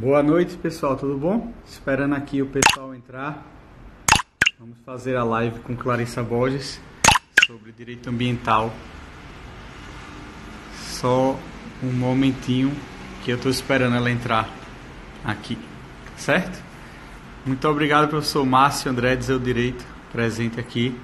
Boa noite, pessoal, tudo bom? Esperando aqui o pessoal entrar. Vamos fazer a live com Clarissa Borges sobre direito ambiental. Só um momentinho que eu estou esperando ela entrar aqui, certo? Muito obrigado, professor Márcio André de Seu Direito, presente aqui.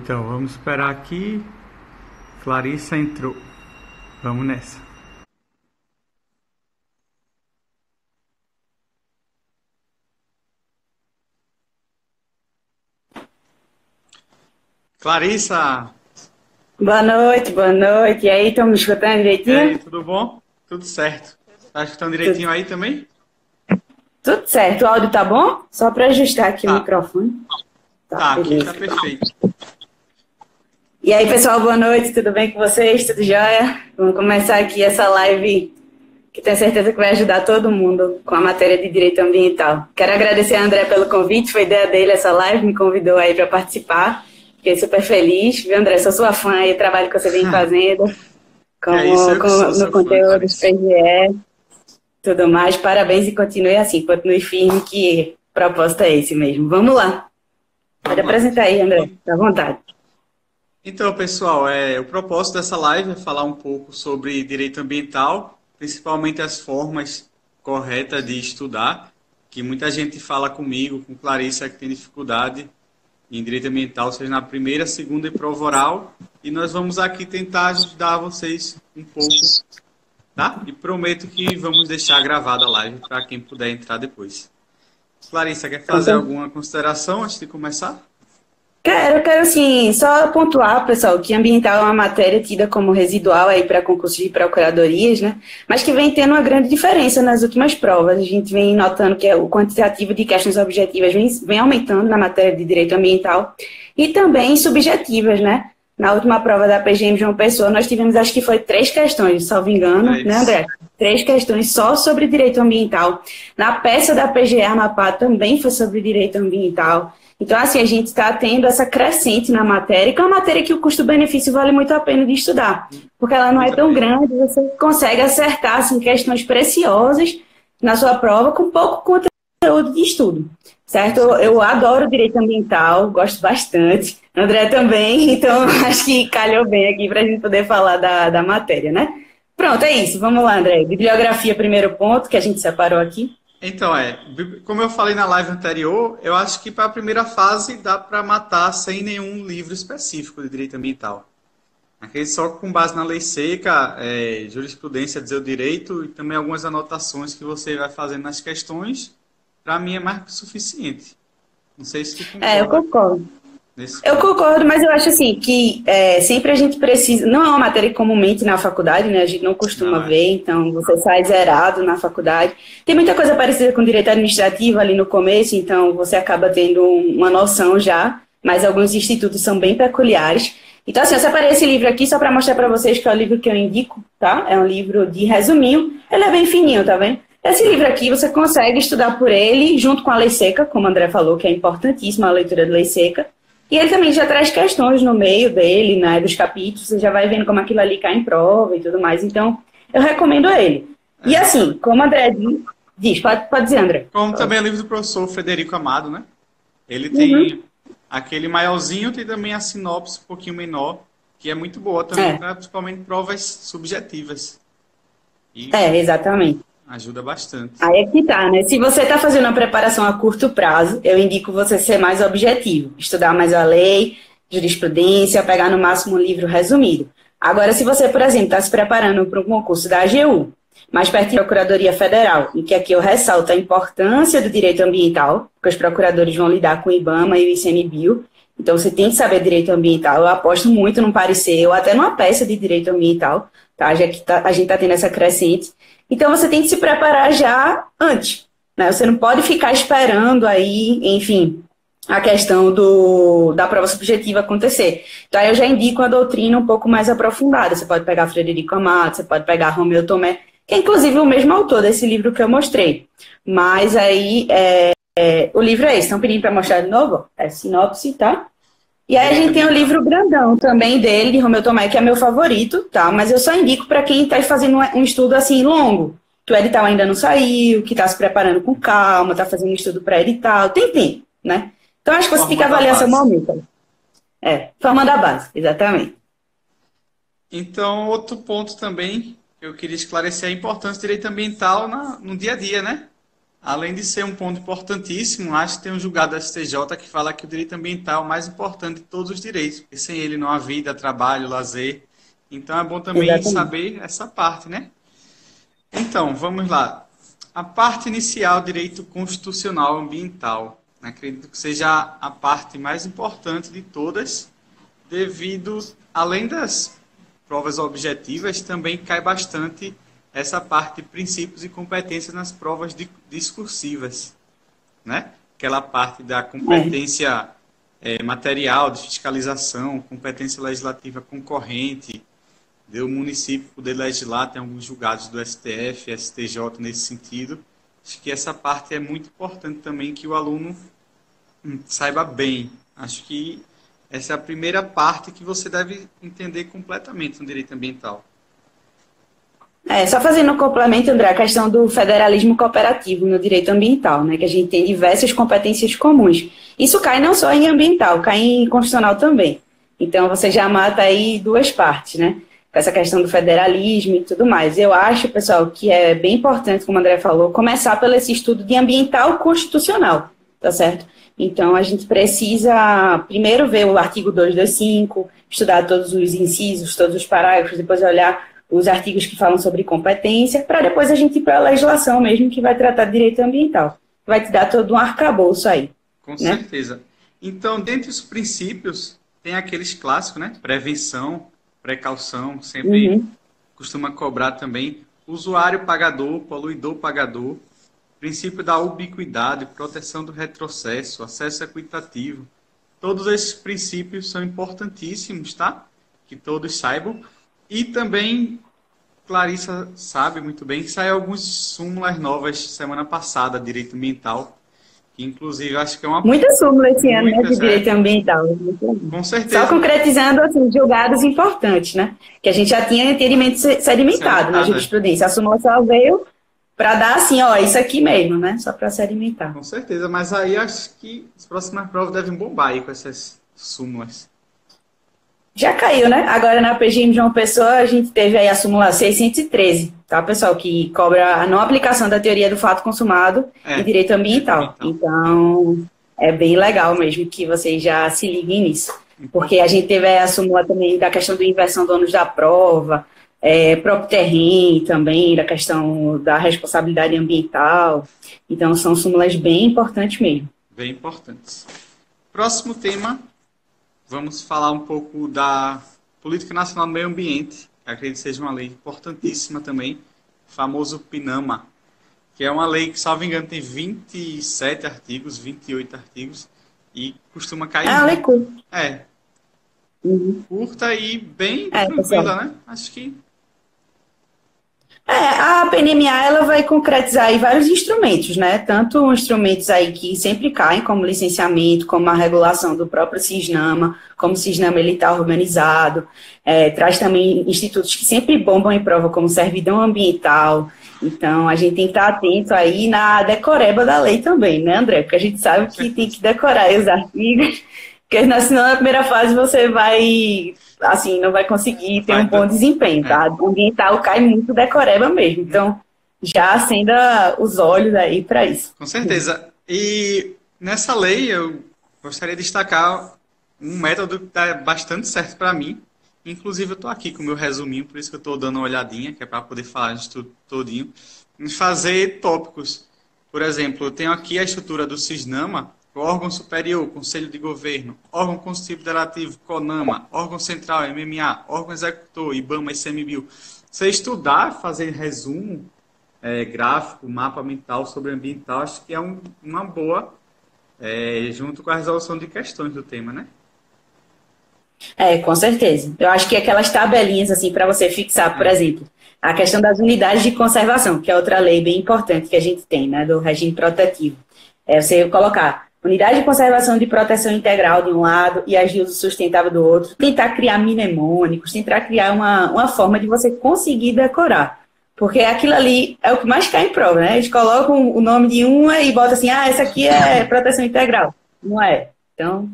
Então, vamos esperar aqui. Clarissa entrou. Vamos nessa. Clarissa! Boa noite, boa noite. E aí, estão me escutando direitinho? E aí, tudo bom? Tudo certo. Tá escutando direitinho tudo. aí também? Tudo certo. O áudio tá bom? Só para ajustar aqui tá. o microfone. Tá, tá aqui tá perfeito. E aí, pessoal, boa noite, tudo bem com vocês? Tudo jóia? Vamos começar aqui essa live que tenho certeza que vai ajudar todo mundo com a matéria de direito ambiental. Quero agradecer a André pelo convite, foi ideia dele essa live, me convidou aí para participar. Fiquei super feliz, viu, André? Sou sua fã aí, trabalho que você vem fazendo como, é isso, com, no conteúdo do PGE, tudo mais. Parabéns e continue assim, continue firme, que o propósito é esse mesmo. Vamos lá. Pode apresentar aí, André, à vontade. Então, pessoal, é, o propósito dessa live é falar um pouco sobre direito ambiental, principalmente as formas corretas de estudar, que muita gente fala comigo, com Clarissa, que tem dificuldade em direito ambiental, seja na primeira, segunda e prova oral, e nós vamos aqui tentar ajudar vocês um pouco, tá? E prometo que vamos deixar gravada a live para quem puder entrar depois. Clarissa, quer fazer alguma consideração antes de começar? Quero, quero assim, só pontuar, pessoal, que ambiental é uma matéria tida como residual aí para concursos de procuradorias, né? Mas que vem tendo uma grande diferença nas últimas provas. A gente vem notando que o quantitativo de questões objetivas vem, vem aumentando na matéria de direito ambiental e também subjetivas, né? Na última prova da PGM João Pessoa, nós tivemos, acho que foi três questões, salvo engano, é né, André? Três questões só sobre direito ambiental. Na peça da PGE Amapá também foi sobre direito ambiental. Então, assim, a gente está tendo essa crescente na matéria, que é uma matéria que o custo-benefício vale muito a pena de estudar, porque ela não é tão grande, você consegue acertar assim, questões preciosas na sua prova com pouco conteúdo de estudo, certo? Eu adoro direito ambiental, gosto bastante, André também, então acho que calhou bem aqui para a gente poder falar da, da matéria, né? Pronto, é isso, vamos lá, André. Bibliografia, primeiro ponto, que a gente separou aqui. Então, é, como eu falei na live anterior, eu acho que para a primeira fase dá para matar sem nenhum livro específico de direito ambiental. Aquele só com base na lei seca, é, jurisprudência dizer o direito e também algumas anotações que você vai fazendo nas questões, para mim é mais que suficiente. Não sei se tu concorda. É, eu concordo. Eu concordo, mas eu acho assim que é, sempre a gente precisa. Não é uma matéria comumente na faculdade, né? A gente não costuma não, é. ver, então você sai zerado na faculdade. Tem muita coisa parecida com direito administrativo ali no começo, então você acaba tendo uma noção já, mas alguns institutos são bem peculiares. Então, assim, eu separei esse livro aqui só para mostrar para vocês que é o livro que eu indico, tá? É um livro de resuminho. Ele é bem fininho, tá vendo? Esse livro aqui você consegue estudar por ele junto com a lei seca, como o André falou, que é importantíssima a leitura da lei seca. E ele também já traz questões no meio dele, né, dos capítulos, você já vai vendo como aquilo ali cai em prova e tudo mais. Então, eu recomendo ele. E é. assim, como André diz, pode, pode dizer, André. Como também é livro do professor Frederico Amado, né? Ele tem uhum. aquele maiorzinho, tem também a sinopse um pouquinho menor, que é muito boa também, é. principalmente provas subjetivas. E... É, exatamente. Ajuda bastante. Aí é que tá, né? Se você está fazendo uma preparação a curto prazo, eu indico você ser mais objetivo, estudar mais a lei, jurisprudência, pegar no máximo um livro resumido. Agora, se você, por exemplo, está se preparando para um concurso da AGU, mais perto da Procuradoria Federal, em que aqui eu ressalto a importância do direito ambiental, porque os procuradores vão lidar com o IBAMA e o ICMBio, Então você tem que saber direito ambiental. Eu aposto muito num parecer, ou até numa peça de direito ambiental, tá? Já que tá, a gente está tendo essa crescente. Então você tem que se preparar já antes. Né? Você não pode ficar esperando aí, enfim, a questão do, da prova subjetiva acontecer. Então, eu já indico a doutrina um pouco mais aprofundada. Você pode pegar Frederico Amato, você pode pegar Romeu Tomé, que é inclusive o mesmo autor desse livro que eu mostrei. Mas aí, é, é, o livro é esse, estão pedindo para mostrar de novo? É sinopse, tá? E aí a gente tem o livro grandão também dele, de Romeu Tomé, que é meu favorito, tá? Mas eu só indico para quem está fazendo um estudo assim longo, que o edital ainda não saiu, que está se preparando com calma, está fazendo um estudo pré-edital, tem tempo, né? Então acho que você que avaliar seu momento. É, forma da base, exatamente. Então, outro ponto também que eu queria esclarecer é a importância do direito ambiental na, no dia a dia, né? Além de ser um ponto importantíssimo, acho que tem um julgado da STJ que fala que o direito ambiental é o mais importante de todos os direitos, porque sem ele não há vida, trabalho, lazer. Então é bom também Exatamente. saber essa parte, né? Então, vamos lá. A parte inicial, direito constitucional ambiental. Acredito que seja a parte mais importante de todas, devido, além das provas objetivas, também cai bastante essa parte de princípios e competências nas provas discursivas, né? Aquela parte da competência é, material de fiscalização, competência legislativa concorrente, do município poder legislar, tem alguns julgados do STF, STJ nesse sentido. Acho que essa parte é muito importante também que o aluno hum, saiba bem. Acho que essa é a primeira parte que você deve entender completamente no direito ambiental. É, só fazendo um complemento, André, a questão do federalismo cooperativo no direito ambiental, né, que a gente tem diversas competências comuns. Isso cai não só em ambiental, cai em constitucional também. Então, você já mata aí duas partes, né? Essa questão do federalismo e tudo mais. Eu acho, pessoal, que é bem importante, como o André falou, começar pelo esse estudo de ambiental constitucional, tá certo? Então, a gente precisa primeiro ver o artigo 225, estudar todos os incisos, todos os parágrafos, depois olhar os artigos que falam sobre competência, para depois a gente ir para a legislação mesmo, que vai tratar de direito ambiental. Vai te dar todo um arcabouço aí. Com né? certeza. Então, dentre os princípios, tem aqueles clássicos, né? Prevenção, precaução, sempre uhum. costuma cobrar também. Usuário pagador, poluidor pagador, princípio da ubiquidade, proteção do retrocesso, acesso equitativo. Todos esses princípios são importantíssimos, tá? Que todos saibam. E também, Clarissa sabe muito bem que saiu algumas súmulas novas semana passada, direito ambiental, que inclusive acho que é uma... Muitas súmulas esse ano, né, de é. direito ambiental. Com certeza. Só concretizando, assim, julgados importantes, né? Que a gente já tinha entendimento sedimentado na jurisprudência. A súmula só veio para dar assim, ó, isso aqui mesmo, né? Só para sedimentar. Com certeza, mas aí acho que as próximas provas devem bombar aí com essas súmulas já caiu, né? Agora na PGM de uma pessoa a gente teve aí a súmula 613, tá, pessoal? Que cobra a não aplicação da teoria do fato consumado é, em direito ambiental. Então. então, é bem legal mesmo que vocês já se liguem nisso. Porque a gente teve a súmula também da questão do inversão do ônus da prova, é, próprio terreno também, da questão da responsabilidade ambiental. Então, são súmulas bem importantes mesmo. Bem importantes. Próximo tema vamos falar um pouco da Política Nacional do Meio Ambiente, que acredito que seja uma lei importantíssima também, o famoso PINAMA, que é uma lei que, salvo engano, tem 27 artigos, 28 artigos, e costuma cair. Ah, lei curta. É. Uhum. Curta e bem é, tranquila, né? Acho que é, a PNMA ela vai concretizar vários instrumentos, né? Tanto instrumentos aí que sempre caem, como licenciamento, como a regulação do próprio Cisnama, como o Cisnama ele está organizado, é, traz também institutos que sempre bombam em prova, como servidão ambiental. Então, a gente tem que estar atento aí na decoreba da lei também, né, André? Porque a gente sabe que tem que decorar os artigos, porque senão na primeira fase você vai assim, não vai conseguir ter vai, um bom desempenho, tá? É. O ambiental cai muito decoreba mesmo. Então, já acenda os olhos aí para isso. Com certeza. E nessa lei, eu gostaria de destacar um método que está bastante certo para mim. Inclusive, eu estou aqui com o meu resuminho, por isso que eu estou dando uma olhadinha, que é para poder falar de tudo todinho. Em fazer tópicos. Por exemplo, eu tenho aqui a estrutura do Cisnama, órgão superior, Conselho de Governo, órgão consultivo federativo, CONAMA, órgão central, MMA, órgão executor, IBAMA, ICMBio. Você estudar, fazer resumo é, gráfico, mapa mental sobre ambiental, acho que é um, uma boa, é, junto com a resolução de questões do tema, né? É, com certeza. Eu acho que aquelas tabelinhas, assim, para você fixar, por é. exemplo, a questão das unidades de conservação, que é outra lei bem importante que a gente tem, né, do regime protetivo. É você colocar unidade de conservação de proteção integral de um lado e agir uso sustentável do outro, tentar criar mnemônicos, tentar criar uma, uma forma de você conseguir decorar. Porque aquilo ali é o que mais cai em prova, né? Eles colocam o nome de uma e botam assim, ah, essa aqui é proteção integral. Não é. Então,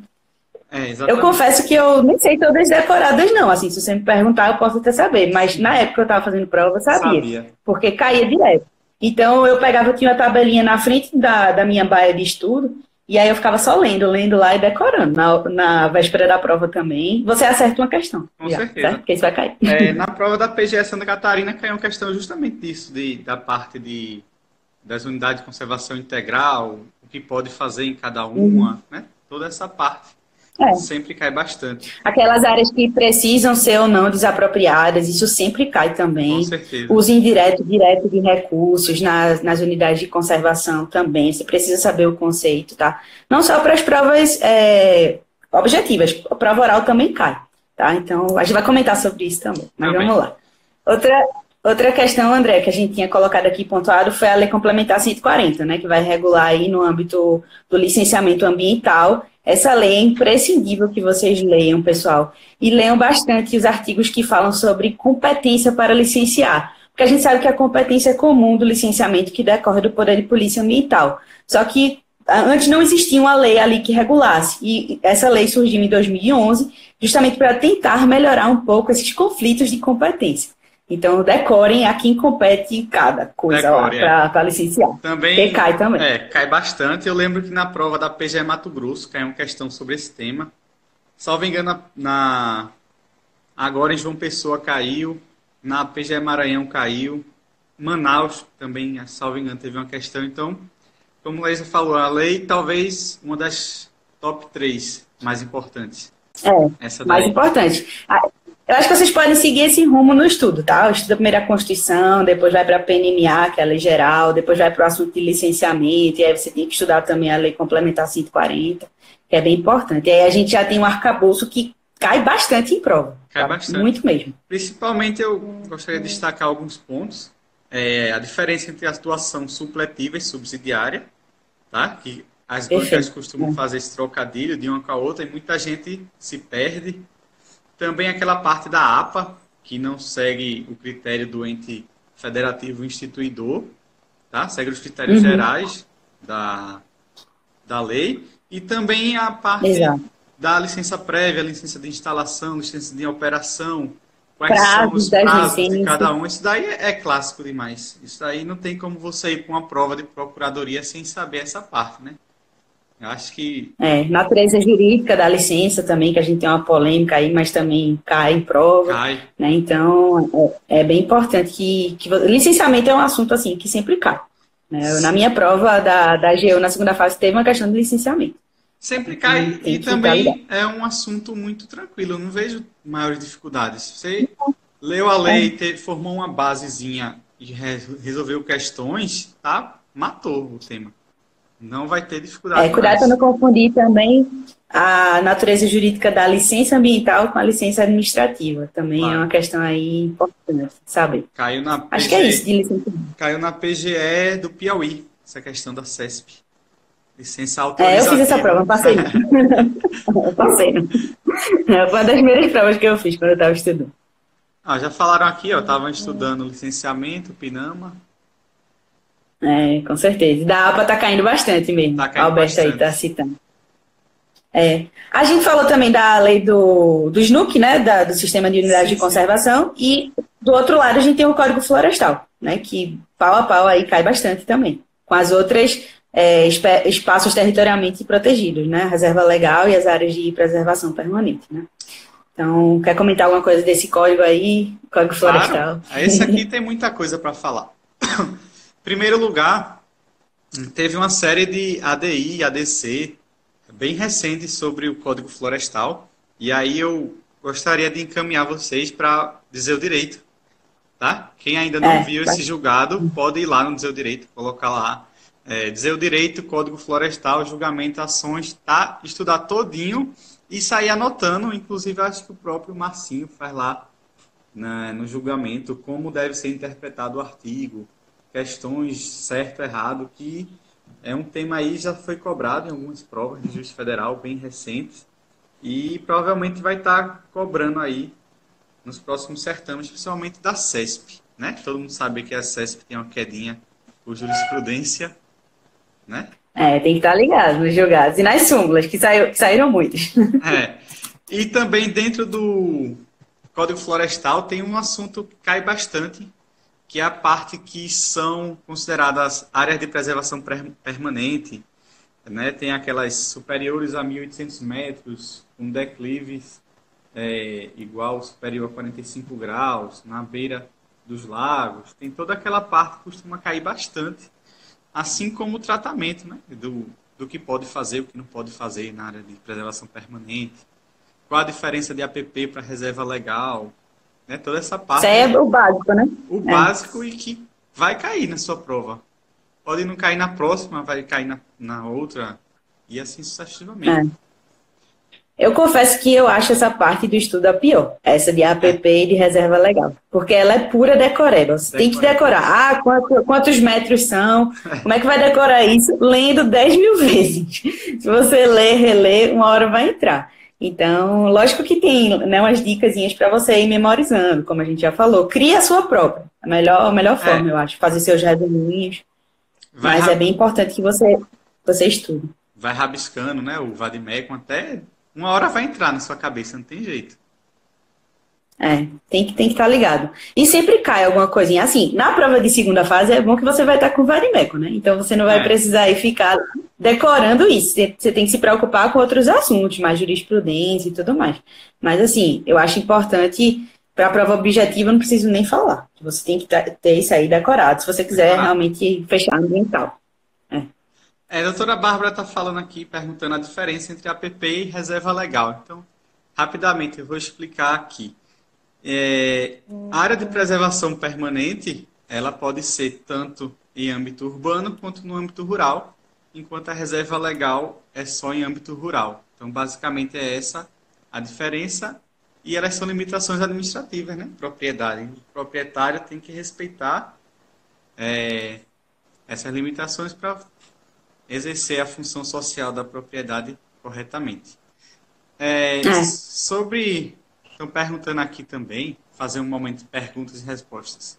é, eu confesso que eu nem sei todas decoradas, não. Assim, se você me perguntar, eu posso até saber. Mas na época que eu estava fazendo prova, eu sabia, sabia. Porque caía direto. Então eu pegava, tinha uma tabelinha na frente da, da minha baia de estudo, e aí eu ficava só lendo, lendo lá e decorando. Na, na véspera da prova também. Você acerta uma questão. Com já, certeza. Certo? Porque isso vai cair. É, na prova da PGS Santa Catarina caiu uma questão justamente disso, de, da parte de, das unidades de conservação integral, o que pode fazer em cada uma, uhum. né? Toda essa parte. É. Sempre cai bastante. Aquelas áreas que precisam ser ou não desapropriadas, isso sempre cai também. Com certeza. Uso indireto, direto de recursos nas, nas unidades de conservação também. Você precisa saber o conceito, tá? Não só para as provas é, objetivas, a prova oral também cai, tá? Então, a gente vai comentar sobre isso também. Mas também. vamos lá. Outra, Outra questão, André, que a gente tinha colocado aqui pontuado foi a Lei Complementar 140, né, que vai regular aí no âmbito do licenciamento ambiental. Essa lei é imprescindível que vocês leiam, pessoal, e leiam bastante os artigos que falam sobre competência para licenciar, porque a gente sabe que a competência é comum do licenciamento que decorre do Poder de Polícia Ambiental. Só que antes não existia uma lei ali que regulasse, e essa lei surgiu em 2011, justamente para tentar melhorar um pouco esses conflitos de competência. Então, decorem a quem compete cada coisa Decore, lá para é. licenciar. Também. Que cai também. É, cai bastante. Eu lembro que na prova da PGE Mato Grosso caiu uma questão sobre esse tema. Salvo engano, na, agora em João Pessoa caiu, na PGE Maranhão caiu, Manaus também, salvo engano, teve uma questão. Então, como a Leisa falou, a lei talvez uma das top três mais importantes. É, Essa mais importante. Eu acho que vocês podem seguir esse rumo no estudo, tá? Estuda primeiro a Constituição, depois vai para a PNMA, que é a lei geral, depois vai para o assunto de licenciamento, e aí você tem que estudar também a lei complementar 140, que é bem importante. E aí a gente já tem um arcabouço que cai bastante em prova. Cai tá? bastante. Muito mesmo. Principalmente eu gostaria de destacar alguns pontos. É, a diferença entre a atuação supletiva e subsidiária, tá? Que as bancas costumam fazer esse trocadilho de uma com a outra e muita gente se perde também aquela parte da APA, que não segue o critério do ente federativo instituidor, tá? segue os critérios uhum. gerais da, da lei. E também a parte Exato. da licença prévia, licença de instalação, licença de operação, quais são os prazos de cada um. Isso daí é, é clássico demais. Isso daí não tem como você ir para uma prova de procuradoria sem saber essa parte, né? Acho que. É, natureza jurídica da licença também, que a gente tem uma polêmica aí, mas também cai em prova. Cai. Né? Então, é, é, bem importante que, que. Licenciamento é um assunto assim que sempre cai. Né? Na minha prova da, da GEO, na segunda fase, teve uma questão de licenciamento. Sempre cai e também é um assunto muito tranquilo. Eu não vejo maiores dificuldades. Você leu a lei, é. te, formou uma basezinha e resolveu questões, tá? Matou o tema. Não vai ter dificuldade. É, cuidado para não confundir também a natureza jurídica da licença ambiental com a licença administrativa. Também claro. é uma questão aí importante, sabe? Caiu na PGE, Acho que é isso de licença. Caiu na PGE do Piauí, essa questão da CESP. Licença autorizativa. É, eu fiz essa prova, eu passei. eu passei. Foi uma das primeiras provas que eu fiz quando eu estava estudando. Ah, já falaram aqui, ó, estavam estudando licenciamento, PINAMA, é, com certeza. Da APA tá caindo bastante mesmo. Tá caindo Alberto bastante. aí tá citando. É. A gente falou também da lei do, do SNUC, né? Da, do Sistema de Unidade sim, de Conservação. Sim. E do outro lado a gente tem o Código Florestal, né? Que pau a pau aí cai bastante também. Com as outras é, espaços territorialmente protegidos, né? A reserva legal e as áreas de preservação permanente, né? Então, quer comentar alguma coisa desse código aí? Código Florestal. Claro. Esse aqui tem muita coisa para falar. Primeiro lugar, teve uma série de ADI, ADC, bem recente sobre o Código Florestal. E aí eu gostaria de encaminhar vocês para dizer o direito. Tá? Quem ainda não é, viu esse julgado, pode ir lá no dizer o direito, colocar lá. É, dizer o direito, Código Florestal, julgamento, ações, tá? Estudar todinho e sair anotando. Inclusive, acho que o próprio Marcinho faz lá né, no julgamento como deve ser interpretado o artigo, questões certo, errado, que é um tema aí já foi cobrado em algumas provas de justiça federal bem recentes e provavelmente vai estar cobrando aí nos próximos certames, principalmente da CESP, né? Todo mundo sabe que a CESP tem uma quedinha por jurisprudência, né? É, tem que estar ligado nos julgados e nas súmulas, que, saiu, que saíram muitas. É. E também dentro do Código Florestal tem um assunto que cai bastante, que é a parte que são consideradas áreas de preservação permanente, né? Tem aquelas superiores a 1.800 metros, com declives é, igual superior a 45 graus, na beira dos lagos. Tem toda aquela parte que costuma cair bastante, assim como o tratamento né? do, do que pode fazer, o que não pode fazer na área de preservação permanente. Qual a diferença de APP para reserva legal, né? Toda essa parte. Isso é o básico, né? O é. básico e que vai cair na sua prova. Pode não cair na próxima, vai cair na, na outra, e assim sucessivamente. É. Eu confesso que eu acho essa parte do estudo a pior, essa de APP e de reserva legal, porque ela é pura decoreba. Você tem que decorar. Ah, quantos, quantos metros são? Como é que vai decorar isso? Lendo 10 mil vezes. Se você ler, reler, uma hora vai entrar. Então, lógico que tem né, umas dicas para você ir memorizando, como a gente já falou. Cria a sua própria. A melhor, a melhor forma, é. eu acho. Fazer seus resuminhos. Vai Mas é bem importante que você, você estude. Vai rabiscando, né? O Vadimecum até uma hora vai entrar na sua cabeça, não tem jeito. É, tem que tem que estar tá ligado. E sempre cai alguma coisinha. Assim, na prova de segunda fase é bom que você vai estar com o varimeco, né? Então você não vai é. precisar ir ficar decorando isso. Você tem que se preocupar com outros assuntos, mais jurisprudência e tudo mais. Mas assim, eu acho importante para a prova objetiva, não preciso nem falar. Você tem que ter isso aí decorado, se você quiser realmente fechar ambiental. É. É, a doutora Bárbara está falando aqui, perguntando a diferença entre APP e reserva legal. Então, rapidamente, eu vou explicar aqui. É, a área de preservação permanente, ela pode ser tanto em âmbito urbano quanto no âmbito rural, enquanto a reserva legal é só em âmbito rural. Então, basicamente é essa a diferença e elas são limitações administrativas, né? Propriedade. O proprietário tem que respeitar é, essas limitações para exercer a função social da propriedade corretamente. É, é. Sobre Estão perguntando aqui também, fazer um momento de perguntas e respostas.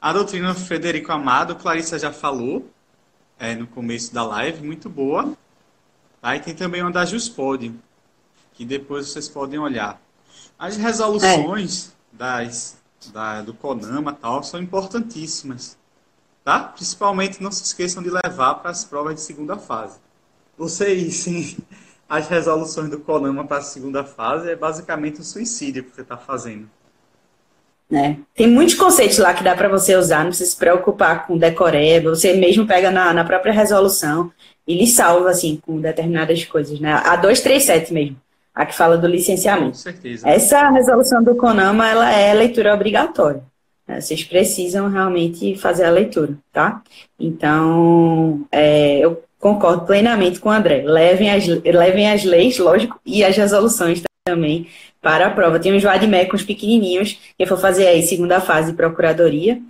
A doutrina Frederico Amado, Clarissa já falou é, no começo da live, muito boa. Tá? E tem também uma da Juspod, que depois vocês podem olhar. As resoluções é. das, da, do CONAMA tal são importantíssimas. Tá? Principalmente não se esqueçam de levar para as provas de segunda fase. Vocês, sim, as resoluções do CONAMA para a segunda fase é basicamente o suicídio que você está fazendo. É. Tem muitos conceitos lá que dá para você usar, não precisa se preocupar com decoreba, você mesmo pega na, na própria resolução e lhe salva, assim, com determinadas coisas, né? A 237 mesmo, a que fala do licenciamento. Com certeza. Essa resolução do CONAMA, ela é leitura obrigatória. Né? Vocês precisam realmente fazer a leitura, tá? Então, é, eu Concordo plenamente com o André. Levem as, levem as leis, lógico, e as resoluções também para a prova. Tem uns vademecums pequenininhos, que for fazer aí segunda fase de procuradoria,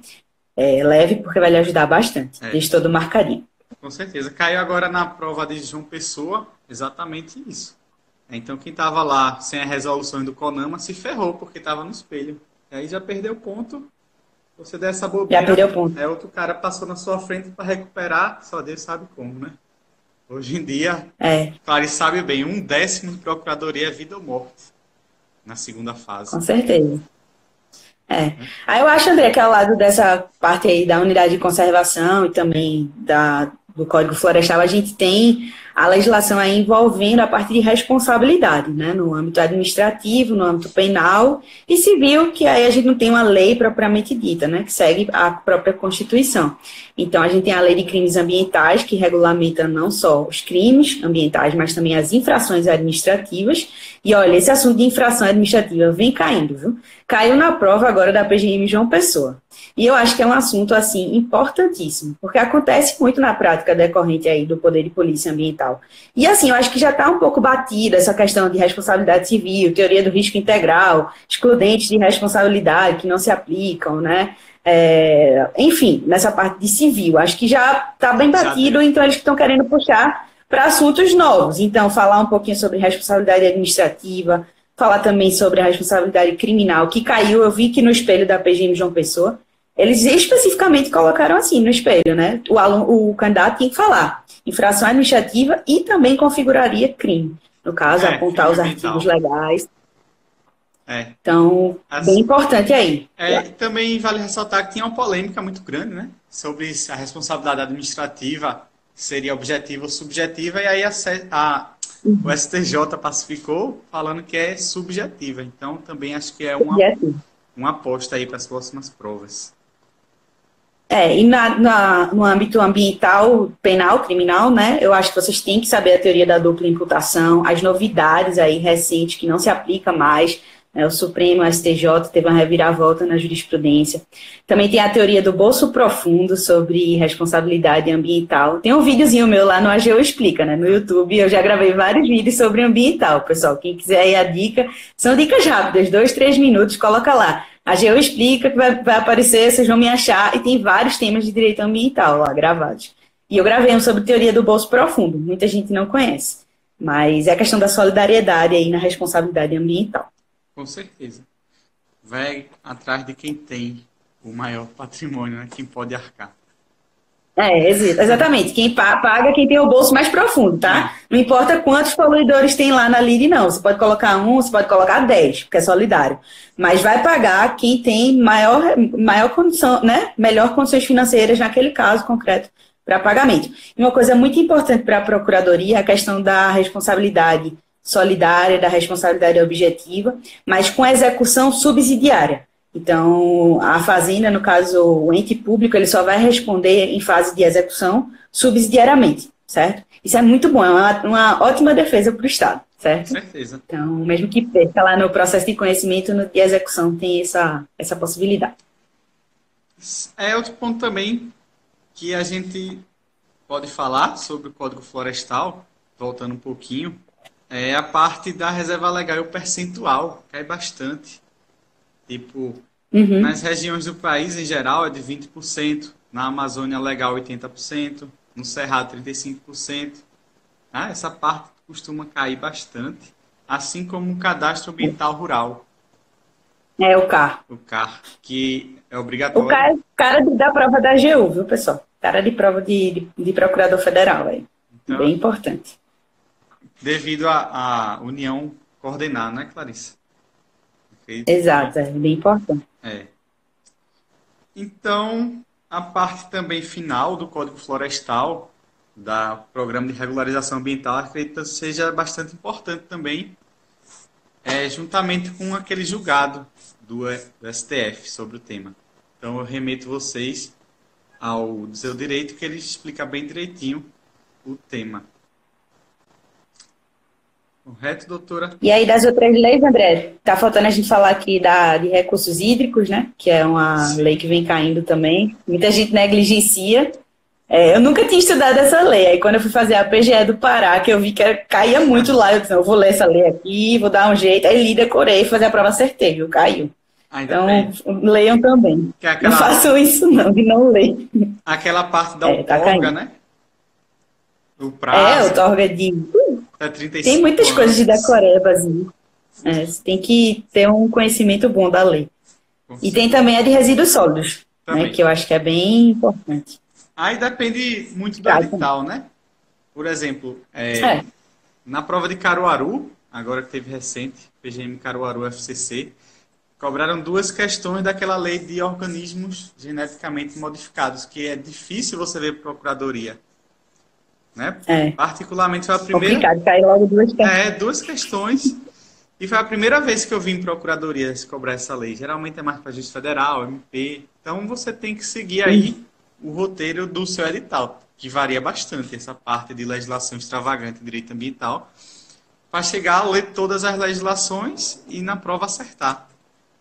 é, leve, porque vai lhe ajudar bastante. É. Deixe todo marcadinho. Com certeza. Caiu agora na prova de João Pessoa, exatamente isso. Então, quem estava lá sem a resolução do CONAMA se ferrou, porque estava no espelho. E aí já perdeu ponto. Você der essa bobeira. Já perdeu ponto. É, outro cara passou na sua frente para recuperar, só Deus sabe como, né? Hoje em dia, é. Clarice sabe bem, um décimo de procuradoria é vida ou morte na segunda fase. Com certeza. É. Aí eu acho, André, que ao lado dessa parte aí da unidade de conservação e também da, do Código Florestal, a gente tem a legislação aí envolvendo a parte de responsabilidade, né, no âmbito administrativo, no âmbito penal e civil, que aí a gente não tem uma lei propriamente dita, né, que segue a própria Constituição. Então, a gente tem a lei de crimes ambientais, que regulamenta não só os crimes ambientais, mas também as infrações administrativas. E olha, esse assunto de infração administrativa vem caindo, viu? Caiu na prova agora da PGM João Pessoa. E eu acho que é um assunto, assim, importantíssimo, porque acontece muito na prática decorrente aí do poder de polícia ambiental. E, assim, eu acho que já está um pouco batida essa questão de responsabilidade civil, teoria do risco integral, excludentes de responsabilidade que não se aplicam, né? É, enfim, nessa parte de civil. Acho que já está bem batido, então eles estão querendo puxar para assuntos novos. Então, falar um pouquinho sobre responsabilidade administrativa, falar também sobre a responsabilidade criminal, que caiu, eu vi que no espelho da PGM João Pessoa, eles especificamente colocaram assim no espelho, né? O, aluno, o candidato tinha que falar infração administrativa e também configuraria crime. No caso, é, apontar os artigos legais. É. Então, As... bem importante aí. É, também vale ressaltar que tinha uma polêmica muito grande, né? Sobre a responsabilidade administrativa seria objetiva ou subjetiva, e aí a, a uhum. o STJ pacificou falando que é subjetiva. Então, também acho que é uma, uma aposta aí para as próximas provas. É, e na, na, no âmbito ambiental, penal, criminal, né, eu acho que vocês têm que saber a teoria da dupla imputação, as novidades aí recentes que não se aplica mais, né, o Supremo, o STJ, teve uma reviravolta na jurisprudência. Também tem a teoria do bolso profundo sobre responsabilidade ambiental. Tem um videozinho meu lá no AGU Explica, né, no YouTube, eu já gravei vários vídeos sobre ambiental, pessoal, quem quiser aí a dica, são dicas rápidas, dois, três minutos, coloca lá. A Geo explica que vai, vai aparecer, vocês vão me achar, e tem vários temas de direito ambiental lá gravados. E eu gravei um sobre teoria do bolso profundo, muita gente não conhece. Mas é a questão da solidariedade aí na responsabilidade ambiental. Com certeza. Vai atrás de quem tem o maior patrimônio, né? quem pode arcar. É, exatamente. Quem paga quem tem o bolso mais profundo, tá? Não importa quantos poluidores tem lá na LIRE, não. Você pode colocar um, você pode colocar dez, porque é solidário. Mas vai pagar quem tem maior, maior condição, né? Melhor condições financeiras naquele caso concreto para pagamento. E uma coisa muito importante para a Procuradoria é a questão da responsabilidade solidária, da responsabilidade objetiva, mas com execução subsidiária. Então, a fazenda, no caso, o ente público, ele só vai responder em fase de execução subsidiariamente, certo? Isso é muito bom, é uma, uma ótima defesa para o Estado, certo? Com certeza. Então, mesmo que perca lá no processo de conhecimento, no de execução tem essa, essa possibilidade. É outro ponto também que a gente pode falar sobre o Código Florestal, voltando um pouquinho, é a parte da reserva legal e o percentual, cai bastante. Tipo, uhum. nas regiões do país, em geral, é de 20%, na Amazônia legal 80%, no Cerrado 35%. Ah, essa parte costuma cair bastante, assim como o cadastro ambiental rural. É o CAR. O CAR, que é obrigatório. O CAR é cara da prova da AGU, viu, pessoal? Cara de prova de, de, de procurador federal, aí. Então, Bem importante. Devido à união coordenar, né, Clarissa? Exato, é bem importante. É. Então, a parte também final do Código Florestal, da Programa de Regularização Ambiental, acredito seja bastante importante também, é, juntamente com aquele julgado do, do STF sobre o tema. Então, eu remeto vocês ao seu direito, que ele explica bem direitinho o tema. Correto, doutora? E aí, das outras leis, André, tá faltando a gente falar aqui da, de recursos hídricos, né? Que é uma Sim. lei que vem caindo também. Muita gente negligencia. É, eu nunca tinha estudado essa lei. Aí, quando eu fui fazer a PGE do Pará, que eu vi que era, caía muito lá, eu disse, eu vou ler essa lei aqui, vou dar um jeito. Aí, li, decorei, fazer a prova acertei, viu? Caiu. Ainda então, bem. leiam também. É aquela... Não façam isso, não, de não ler. Aquela parte da é, tá né? O prazo. É, o torga de é tem muitas anos. coisas de decorebazinho. É, você tem que ter um conhecimento bom da lei. E tem também a de resíduos sólidos, né, que eu acho que é bem importante. Aí depende muito do edital, né? Por exemplo, é, é. na prova de Caruaru, agora que teve recente, PGM Caruaru FCC, cobraram duas questões daquela lei de organismos geneticamente modificados, que é difícil você ver procuradoria Né? É. Particularmente foi a primeira. Complicado, cair logo duas questões. É, duas questões. E foi a primeira vez que eu vim em procuradoria cobrar essa lei. Geralmente é mais para justiça federal, MP. Então você tem que seguir aí o roteiro do seu edital, que varia bastante essa parte de legislação extravagante em direito ambiental, para chegar a ler todas as legislações e na prova acertar.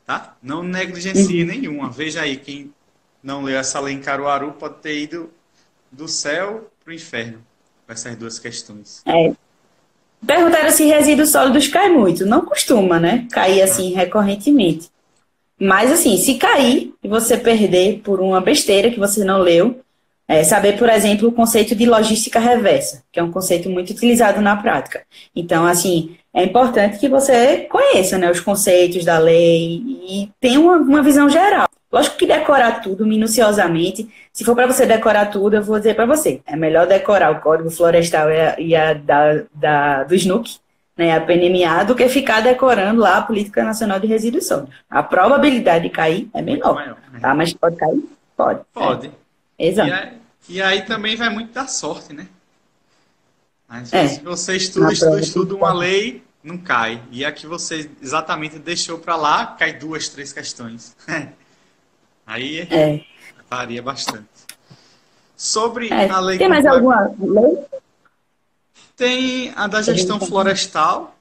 Tá? Não negligencie uhum. nenhuma. Veja aí, quem não leu essa lei em Caruaru pode ter ido do céu para o inferno com essas duas questões. É. Perguntaram se resíduos sólidos cai muito. Não costuma, né? Cair assim recorrentemente. Mas assim, se cair e você perder por uma besteira que você não leu, é saber, por exemplo, o conceito de logística reversa, que é um conceito muito utilizado na prática. Então, assim, é importante que você conheça né, os conceitos da lei e tenha uma, uma visão geral. Lógico que decorar tudo minuciosamente, se for para você decorar tudo, eu vou dizer para você, é melhor decorar o Código Florestal e a, e a da, da, do SNUC, né, a PNMA, do que ficar decorando lá a Política Nacional de Resíduos Sólidos. A probabilidade de cair é menor, maior, né? tá? Mas pode cair? Pode. Pode. É. Exato. E aí, e aí, também vai muito da sorte, né? Às é. se você estuda, estuda, estuda uma lei, não cai. E a que você exatamente deixou para lá, cai duas, três questões. Aí é. varia bastante. Sobre é. a lei. Tem mais alguma lei? Tem a da gestão florestal,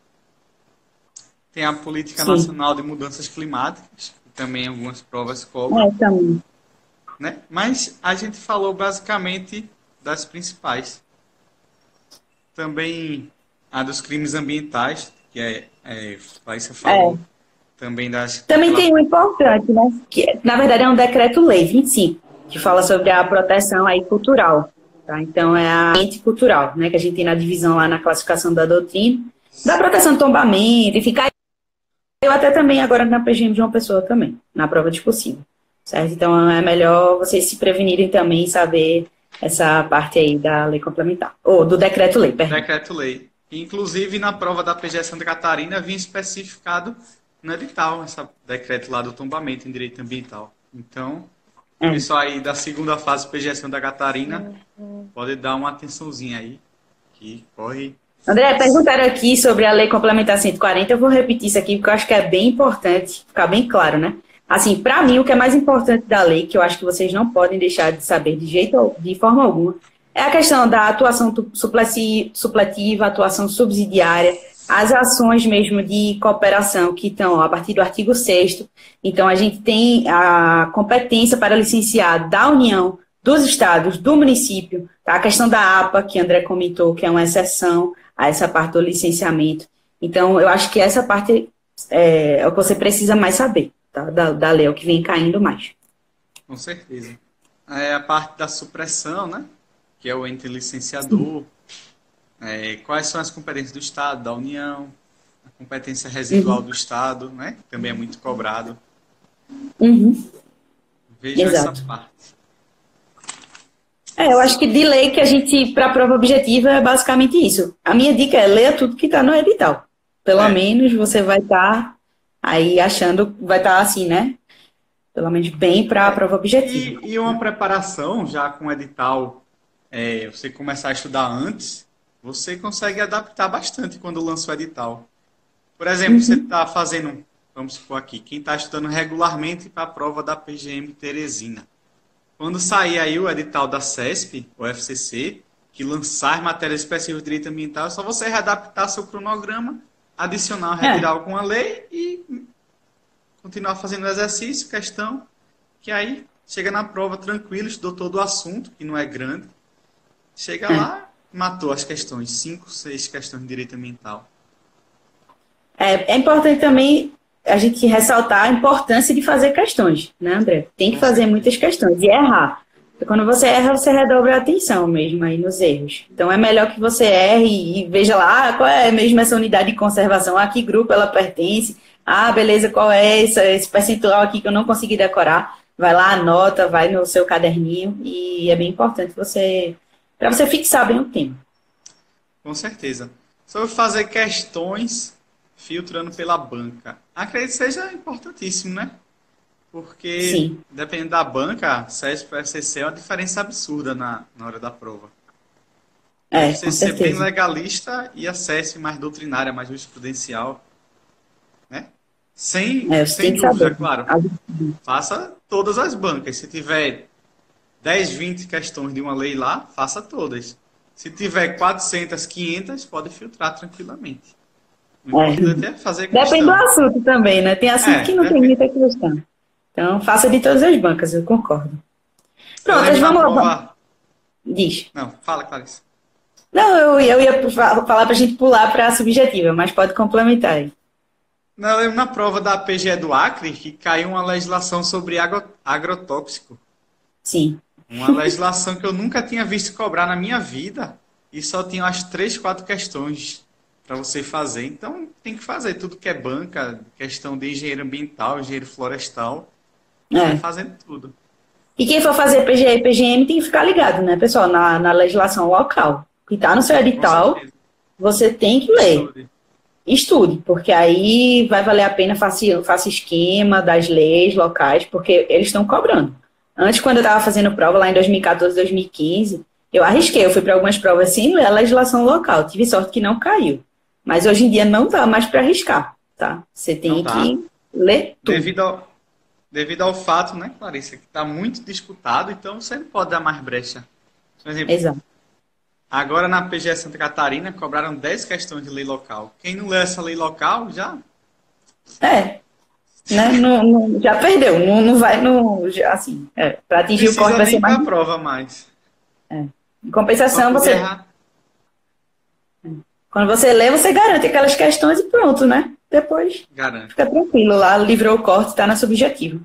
tem a Política Sim. Nacional de Mudanças Climáticas, também algumas provas cobram. É, também. Né? Mas a gente falou basicamente das principais. Também a dos crimes ambientais, que é, é Laísa falou. É. Também das. Também tem um importante, né? Que na verdade é um decreto-lei 25, que fala sobre a proteção aí cultural. Tá? Então é a ente cultural, né? Que a gente tem na divisão lá na classificação da doutrina, da proteção do tombamento, e ficar. Eu até também agora na PGM de uma pessoa também, na prova de possível. Certo? Então é melhor vocês se prevenirem também saber essa parte aí da lei complementar. Ou do decreto-lei, perdão. Decreto-lei. Inclusive, na prova da PGE Santa Catarina, vinha especificado no edital, esse decreto lá do tombamento em direito ambiental. Então, o é. pessoal aí da segunda fase PGE Santa Catarina pode dar uma atençãozinha aí, que corre. André, perguntaram aqui sobre a lei complementar 140, eu vou repetir isso aqui porque eu acho que é bem importante, ficar bem claro, né? Assim, para mim, o que é mais importante da lei, que eu acho que vocês não podem deixar de saber de jeito, de forma alguma, é a questão da atuação supletiva, atuação subsidiária, as ações mesmo de cooperação que estão a partir do artigo 6 Então, a gente tem a competência para licenciar da União, dos estados, do município, tá? a questão da APA, que André comentou, que é uma exceção a essa parte do licenciamento. Então, eu acho que essa parte é, é o que você precisa mais saber tá? da, da lei, é o que vem caindo mais. Com certeza. É a parte da supressão, né? Que é o ente licenciador. Sim é, quais são as competências do Estado, da União, a competência residual uhum. do Estado, né? Também é muito cobrado. Uhum. Veja Exato. essa parte. É, eu acho que de lei que a gente, para a prova objetiva, é basicamente isso. A minha dica é leia tudo que está no edital. Pelo é. menos você vai estar tá aí achando, vai estar tá assim, né? Pelo menos bem para a prova objetiva. E, e, uma preparação já com o edital, é, você começar a estudar antes, você consegue adaptar bastante quando lança o edital. Por exemplo, uhum. você está fazendo, vamos supor aqui, quem está estudando regularmente para a prova da PGM Teresina. Quando sair aí o edital da CESP, o FCC, que lançar matérias específicas de direito ambiental, é só você readaptar seu cronograma, adicionar, retirar é. alguma lei e continuar fazendo o exercício, questão, que aí chega na prova tranquilo, estudou todo o assunto, que não é grande, chega é. lá, matou as questões, cinco, seis questões de direito ambiental. É, é importante também a gente ressaltar a importância de fazer questões, né, André? Tem que fazer muitas questões e errar. Quando você erra, você redobra a atenção mesmo aí nos erros. Então é melhor que você erre e veja lá ah, qual é mesmo essa unidade de conservação, a que grupo ela pertence. Ah, beleza, qual é esse, esse percentual aqui que eu não consegui decorar? Vai lá, anota, vai no seu caderninho e é bem importante você para você fixar bem o tema. Com certeza. Sobre fazer questões filtrando pela banca. Acredito que seja importantíssimo, né? Porque, Sim. dependendo da banca, CESP para FCC é uma diferença absurda na, na hora da prova. É, você ser bem legalista e acesse mais doutrinária, mais jurisprudencial. Né? Sem, é, sem dúvida, saber. claro. Faça todas as bancas. Se tiver 10, 20 questões de uma lei lá, faça todas. Se tiver 400, 500, pode filtrar tranquilamente. É. é fazer questão. Depende do assunto também, né? Tem assunto é, que não depende. tem muita questão. Então, faça de todas as bancas, eu concordo. Pronto, vamos lá. Diz. Não, fala, Clarice. Não, eu, eu ia falar para a gente pular para a subjetiva, mas pode complementar aí. Não, eu lembro na prova da PGE do Acre que caiu uma legislação sobre agro, agrotóxico. Sim. Uma legislação que eu nunca tinha visto cobrar na minha vida e só tinha as três, quatro questões para você fazer. Então tem que fazer tudo que é banca, questão de engenheiro ambiental, engenheiro florestal, é. fazendo tudo. E quem for fazer PGE e PGM tem que ficar ligado, né, pessoal, na, na legislação local. Que está no seu edital, você tem que ler. Estude. Estude, porque aí vai valer a pena faça, faça esquema das leis locais, porque eles estão cobrando. Antes, quando eu estava fazendo prova lá em 2014, 2015, eu arrisquei, eu fui para algumas provas sem ler a legislação local. Tive sorte que não caiu. Mas hoje em dia não dá mais para arriscar, tá? Você tem que ler tudo. Devido ao, devido ao fato, né, Clarissa, que está muito disputado, então você não pode dar mais brecha. Por exemplo, Exato. agora na PGE Santa Catarina cobraram 10 questões de lei local. Quem não lê essa lei local já. É. Né? Não, não, já perdeu, não, não vai no. Já, assim, é, para atingir Precisa o corte vai ser mais. prova mais. É. Em compensação, você. Errar. Quando você lê, você garante aquelas questões e pronto, né? Depois Garanto. fica tranquilo lá, livrou o corte, está na subjetiva.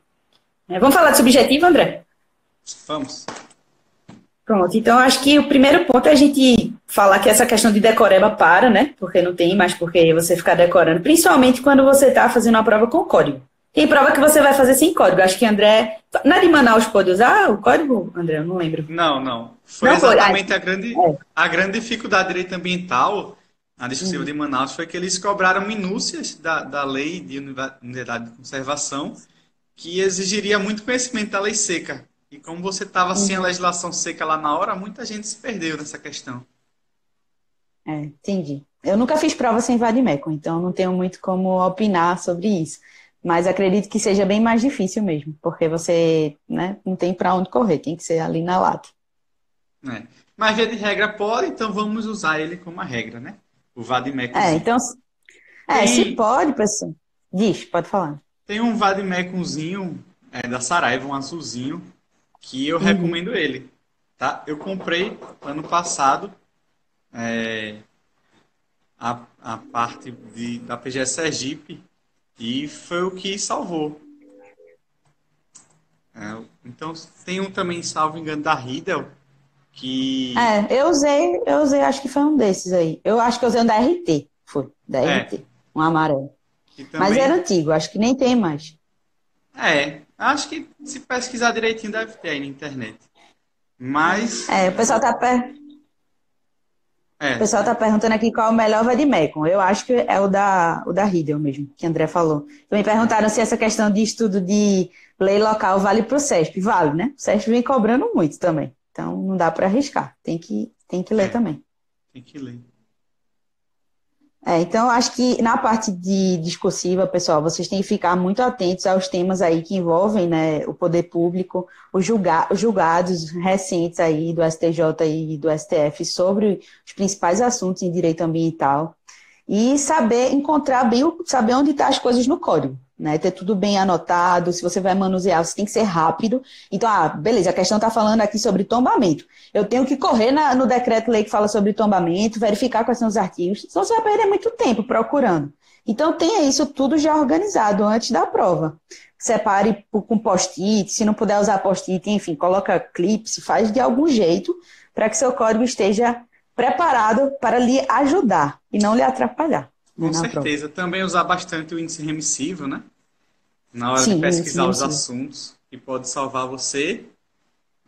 É, vamos falar de subjetivo, André? Vamos. Pronto, então acho que o primeiro ponto é a gente falar que essa questão de decoreba para, né? Porque não tem mais porque você ficar decorando, principalmente quando você está fazendo uma prova com código. Tem prova que você vai fazer sem código. Acho que André. Na de Manaus pode usar o código, André? Eu não lembro. Não, não. Foi não exatamente. A, grande, é. a grande dificuldade de direito ambiental na discussão uhum. de Manaus foi que eles cobraram minúcias da, da lei de unidade de conservação que exigiria muito conhecimento da lei seca. E como você estava sem a uhum. legislação seca lá na hora, muita gente se perdeu nessa questão. É, entendi. Eu nunca fiz prova sem vadimeco, então não tenho muito como opinar sobre isso. Mas acredito que seja bem mais difícil mesmo, porque você né, não tem para onde correr, tem que ser ali na lata. É. Mas via de regra pode, então vamos usar ele como uma regra, né? O Vadimeco. É, então. É, tem... se pode, pessoal. Diz, pode falar. Tem um Vadimecozinho é, da Saraiva, um azulzinho, que eu uhum. recomendo ele. Tá? Eu comprei ano passado é, a, a parte de, da PGS Sergipe e foi o que salvou. É, então tem um também, salvo engano, da Riddle, que. É, eu usei, eu usei, acho que foi um desses aí. Eu acho que eu usei um da RT, foi, da é. RT, um amarelo. Também... Mas era antigo, acho que nem tem mais. É, acho que se pesquisar direitinho deve ter aí na internet. Mas. É, o pessoal tá per... é. O pessoal tá perguntando aqui qual é o melhor Vadimecum. Eu acho que é o da, o da Riddle mesmo, que André falou. Me perguntaram se essa questão de estudo de lei local vale para o CESP. Vale, né? O CESP vem cobrando muito também. Então não dá para arriscar, tem que, tem que ler também. Tem que ler. É, então, acho que na parte de discursiva, pessoal, vocês têm que ficar muito atentos aos temas aí que envolvem né, o poder público, os, julga os julgados recentes aí do STJ e do STF sobre os principais assuntos em direito ambiental e saber encontrar bem, saber onde estão tá as coisas no código né? Ter tudo bem anotado, se você vai manusear, você tem que ser rápido. Então, ah, beleza, a questão está falando aqui sobre tombamento. Eu tenho que correr na, no decreto-lei que fala sobre tombamento, verificar quais são os artigos, senão você vai perder muito tempo procurando. Então, tenha isso tudo já organizado antes da prova. Separe com post-it, se não puder usar post-it, enfim, coloca clips, faz de algum jeito para que seu código esteja preparado para lhe ajudar e não lhe atrapalhar. Com certeza. Prova. Também usar bastante o índice remissivo, né? Na hora Sim, de pesquisar os assuntos, que pode salvar você.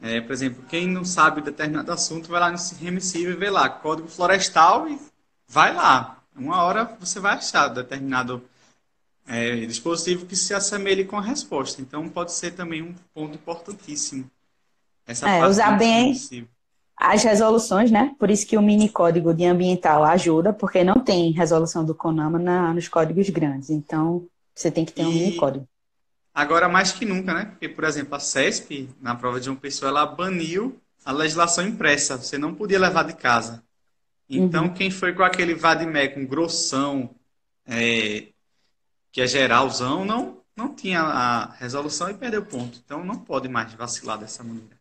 É, por exemplo, quem não sabe determinado assunto, vai lá no remissivo e vê lá, código florestal e vai lá. Uma hora você vai achar determinado é, dispositivo que se assemelhe com a resposta. Então, pode ser também um ponto importantíssimo. Essa é, usar bem remissivo as resoluções, né? Por isso que o mini código de ambiental ajuda, porque não tem resolução do CONAMA na, nos códigos grandes. Então, você tem que ter um mini código. Agora, mais que nunca, né? Porque, por exemplo, a CESP, na prova de uma pessoa, ela baniu a legislação impressa. Você não podia levar de casa. Então, uhum. quem foi com aquele vademecum grossão, é, que é geralzão, não, não tinha a resolução e perdeu ponto. Então, não pode mais vacilar dessa maneira.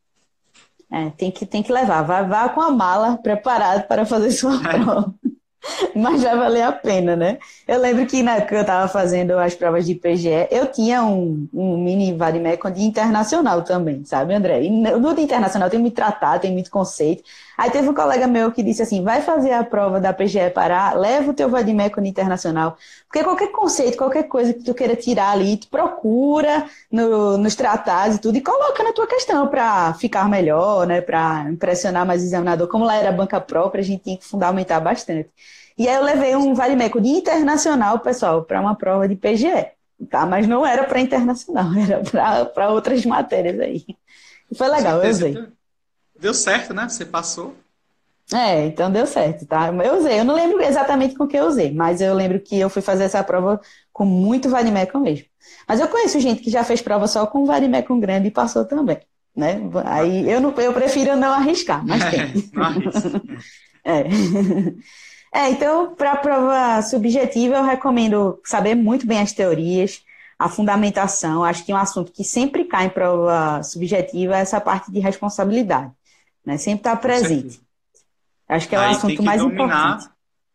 É, tem que, tem que levar. Vá, vá com a mala preparado para fazer sua é. prova. Mas vai valer a pena, né? Eu lembro que na época eu estava fazendo as provas de IPGE, eu tinha um, um mini Vademecum de internacional também, sabe, André? E no de internacional tem muito tratado, tem muito conceito. Aí teve um colega meu que disse assim: vai fazer a prova da PGE Pará, leva o teu Vademecum de internacional. Porque qualquer conceito, qualquer coisa que tu queira tirar ali, tu procura no, nos tratados e tudo e coloca na tua questão para ficar melhor, né? Para impressionar mais o examinador. Como lá era banca própria, a gente tinha que fundamentar bastante. E aí eu levei um Vale Meco de internacional, pessoal, para uma prova de PGE. Tá? Mas não era para internacional, era para outras matérias aí. E foi legal, eu usei. Deu certo, né? Você passou. É, então deu certo, tá? Eu usei, eu não lembro exatamente com que eu usei, mas eu lembro que eu fui fazer essa prova com muito Vademecum mesmo. Mas eu conheço gente que já fez prova só com Vademecum grande e passou também, né? Aí eu, não, eu prefiro não arriscar, mas tem. É, é. É, então, para a prova subjetiva, eu recomendo saber muito bem as teorias, a fundamentação. Acho que um assunto que sempre cai em prova subjetiva é essa parte de responsabilidade. Né? Sempre está presente. Acho que é o assunto mais importante.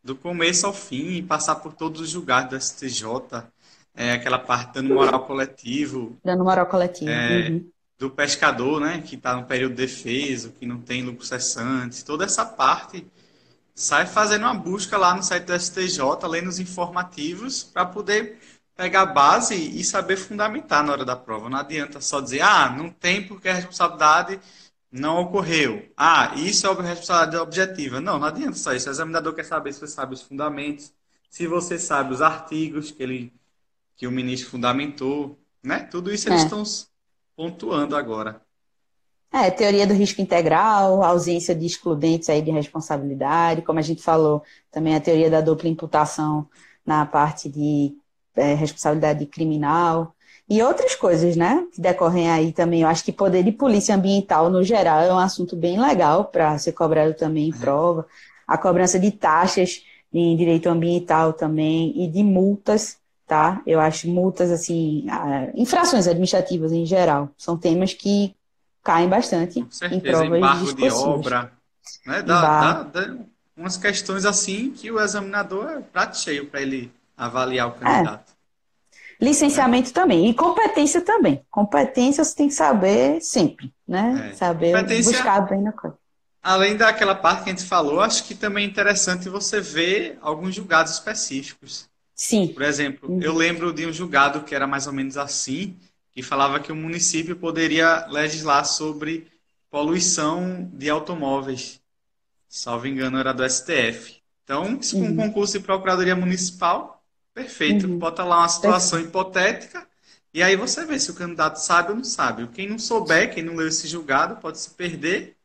Do começo ao fim, e passar por todos os julgados do STJ, é, aquela parte dando moral coletivo. Dando moral coletivo. É, uhum. Do pescador, né, que está no período de defesa, que não tem lucro cessante, toda essa parte sai fazendo uma busca lá no site do STJ, lendo os informativos, para poder pegar a base e saber fundamentar na hora da prova. Não adianta só dizer, ah, não tem porque a responsabilidade não ocorreu. Ah, isso é responsabilidade objetiva. Não, não adianta só isso. O examinador quer saber se você sabe os fundamentos, se você sabe os artigos que, ele, que o ministro fundamentou, né? Tudo isso eles é. estão pontuando agora. É, teoria do risco integral, ausência de excludentes aí de responsabilidade, como a gente falou, também a teoria da dupla imputação na parte de é, responsabilidade criminal e outras coisas, né, que decorrem aí também. Eu acho que poder de polícia ambiental no geral é um assunto bem legal para ser cobrado também em prova. A cobrança de taxas em direito ambiental também e de multas, tá? Eu acho multas assim, infrações administrativas em geral, são temas que caem bastante Com certeza, em provas embargo de obra, né? Dá, dá, dá, umas questões assim que o examinador é prato cheio para ele avaliar o é. candidato. É. Licenciamento é. também. E competência também. Competência você tem que saber sempre, né? É. Saber buscar bem na coisa. Além daquela parte que a gente falou, acho que também é interessante você ver alguns julgados específicos. Sim. Por exemplo, uhum. eu lembro de um julgado que era mais ou menos assim, que falava que o município poderia legislar sobre poluição de automóveis. Salvo engano, era do STF. Então, se for um uhum. concurso de procuradoria municipal, perfeito. Uhum. Bota lá uma situação hipotética e aí você vê se o candidato sabe ou não sabe. Quem não souber, quem não leu esse julgado, pode se perder.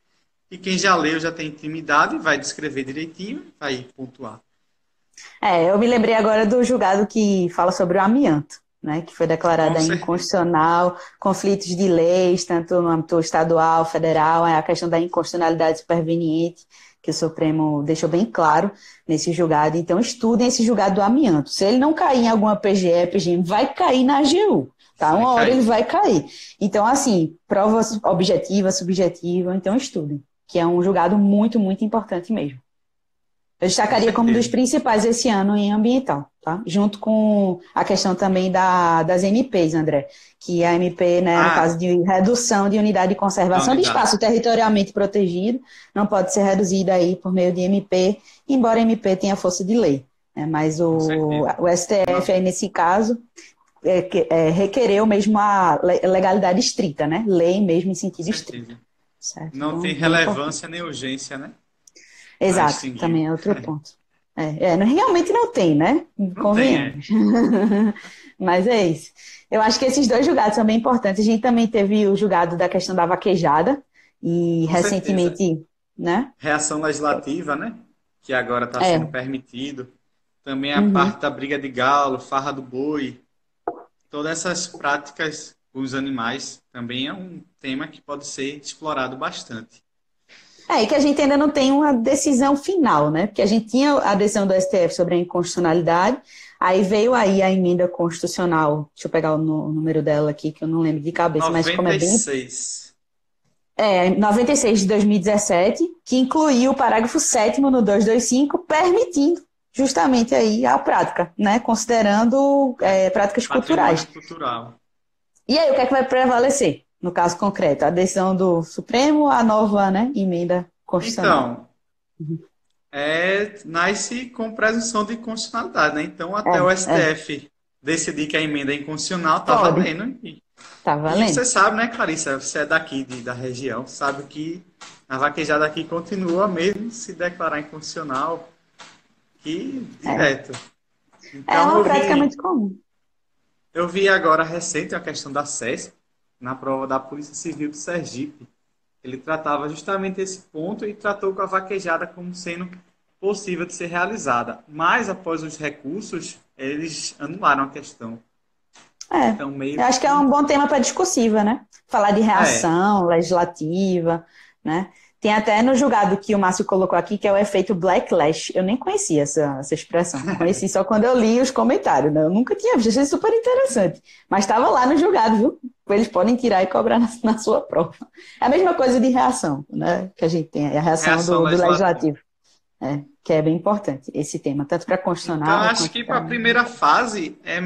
E quem já leu, já tem intimidade, vai descrever direitinho, vai pontuar. É, eu me lembrei agora do julgado que fala sobre o amianto né, que foi declarada inconstitucional, conflitos de leis, tanto no âmbito estadual, federal, é a questão da inconstitucionalidade superveniente, que o Supremo deixou bem claro nesse julgado. Então, estudem esse julgado do amianto. Se ele não cair em alguma PGE, PGM, vai cair na AGU. Tá? Uma hora ele vai cair. Então, assim, prova objetiva, subjetiva, então estudem, que é um julgado muito, muito importante mesmo. Eu destacaria como dos principais esse ano em ambiental, tá? Junto com a questão também da, das MPs, André, que a MP, né, ah. no caso de redução de unidade de conservação de espaço territorialmente protegido, não pode ser reduzida aí por meio de MP, embora a MP tenha força de lei. Né? Mas o, o STF aí nesse caso é, é, requereu mesmo a legalidade estrita, né? Lei mesmo em sentido estrito. Não então, tem relevância nem urgência, né? Exato, também é outro ponto. É, é, realmente não tem, né? Convenhamos. É. Mas é isso. Eu acho que esses dois julgados são bem importantes. A gente também teve o julgado da questão da vaquejada e Com recentemente certeza. né? Reação legislativa, né? Que agora está é. sendo permitido. Também a uhum. parte da briga de galo, farra do boi. Todas essas práticas com os animais também é um tema que pode ser explorado bastante. É, e que a gente ainda não tem uma decisão final, né? Porque a gente tinha a decisão do STF sobre a inconstitucionalidade, aí veio aí a emenda constitucional, deixa eu pegar o número dela aqui, que eu não lembro de cabeça, 96. mas como é bem... É, 96 de 2017, que incluiu o parágrafo 7 no 225, permitindo justamente aí a prática, né? Considerando é, práticas culturais. Cultural. E aí, o que é que vai prevalecer? No caso concreto, a decisão do Supremo, a nova né, emenda constitucional. Então, é, nasce com presunção de constitucionalidade, né? Então, até é, o STF é. decidir que a emenda é inconstitucional, tá Pode. valendo. Tá valendo. E você sabe, né, Clarissa? Você é daqui, de, da região, sabe que a vaquejada aqui continua mesmo se declarar inconstitucional que é. direto. É, então, é uma prática vi, muito comum. Eu vi agora recente a questão da CESP, na prova da Polícia Civil do Sergipe. Ele tratava justamente esse ponto e tratou com a vaquejada como sendo possível de ser realizada. Mas, após os recursos, eles anularam a questão. É, então, meio eu acho que é um bom tema para discursiva, né? Falar de reação é. legislativa, né? Tem até no julgado que o Márcio colocou aqui, que é o efeito blacklash. Eu nem conhecia essa, essa expressão. Conheci só quando eu li os comentários. Né? Eu nunca tinha visto, achei super interessante. Mas estava lá no julgado, viu? Eles podem tirar e cobrar na, na, sua prova. É a mesma coisa de reação, né? Que a gente tem, a reação, reação do, do legislativo. É, que é bem importante esse tema, tanto para constitucional. Então, acho que para a primeira fase é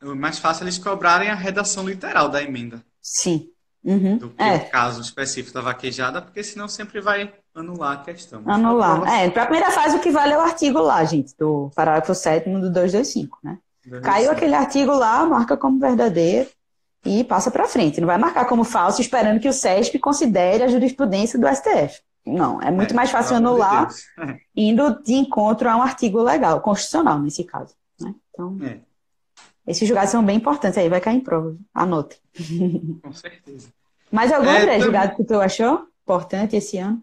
mais fácil eles cobrarem a redação literal da emenda. Sim, Uhum, do que é. o caso específico da vaquejada, porque senão sempre vai anular a questão. Anular. É, para a primeira fase, o que vale é o artigo lá, gente, do parágrafo 7 do 225, né? 225. Caiu aquele artigo lá, marca como verdadeiro e passa para frente. Não vai marcar como falso, esperando que o SESP considere a jurisprudência do STF. Não, é muito é, mais fácil anular de indo de encontro a um artigo legal, constitucional nesse caso. Né? Então, é. Esses julgados são bem importantes aí, vai cair em prova. Anote. Com certeza. Mais algum, é, André, julgado que tu achou importante esse ano?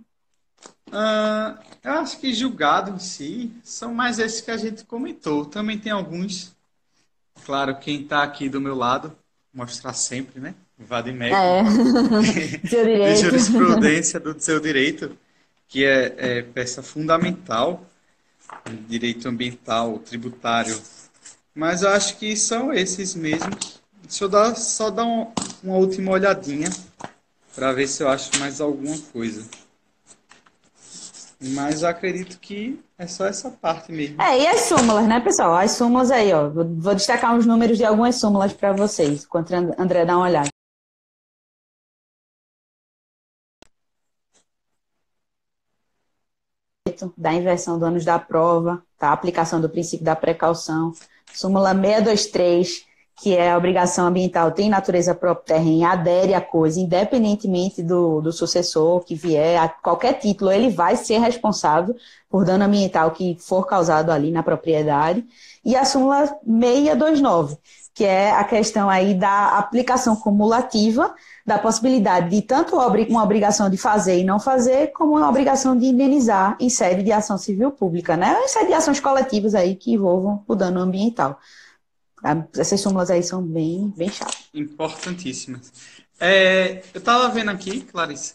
Uh, eu acho que julgado em si são mais esses que a gente comentou. Também tem alguns, claro, quem está aqui do meu lado, mostrar sempre, né? Vadimec. É. seu direito. de jurisprudência do seu direito, que é, é peça fundamental, direito ambiental, tributário. Mas eu acho que são esses mesmos. Deixa eu dar, só dar um, uma última olhadinha para ver se eu acho mais alguma coisa. Mas eu acredito que é só essa parte mesmo. É, e as súmulas, né, pessoal? As súmulas aí, ó. Vou, destacar os números de algumas súmulas para vocês, enquanto André dá uma olhada. Da inversão do ônus da prova, tá? aplicação do princípio da precaução, súmula 623, que é a obrigação ambiental, tem natureza própria terrena, adere à coisa, independentemente do, do sucessor que vier, a qualquer título, ele vai ser responsável por dano ambiental que for causado ali na propriedade. E a súmula 629, que é a questão aí da aplicação cumulativa da possibilidade de tanto uma obrigação de fazer e não fazer, como uma obrigação de indenizar em sede de ação civil pública, né? Em sede de ações coletivas aí que envolvam o dano ambiental. Essas súmulas aí são bem, bem chatas. Importantíssimas. É, eu estava vendo aqui, Clarice,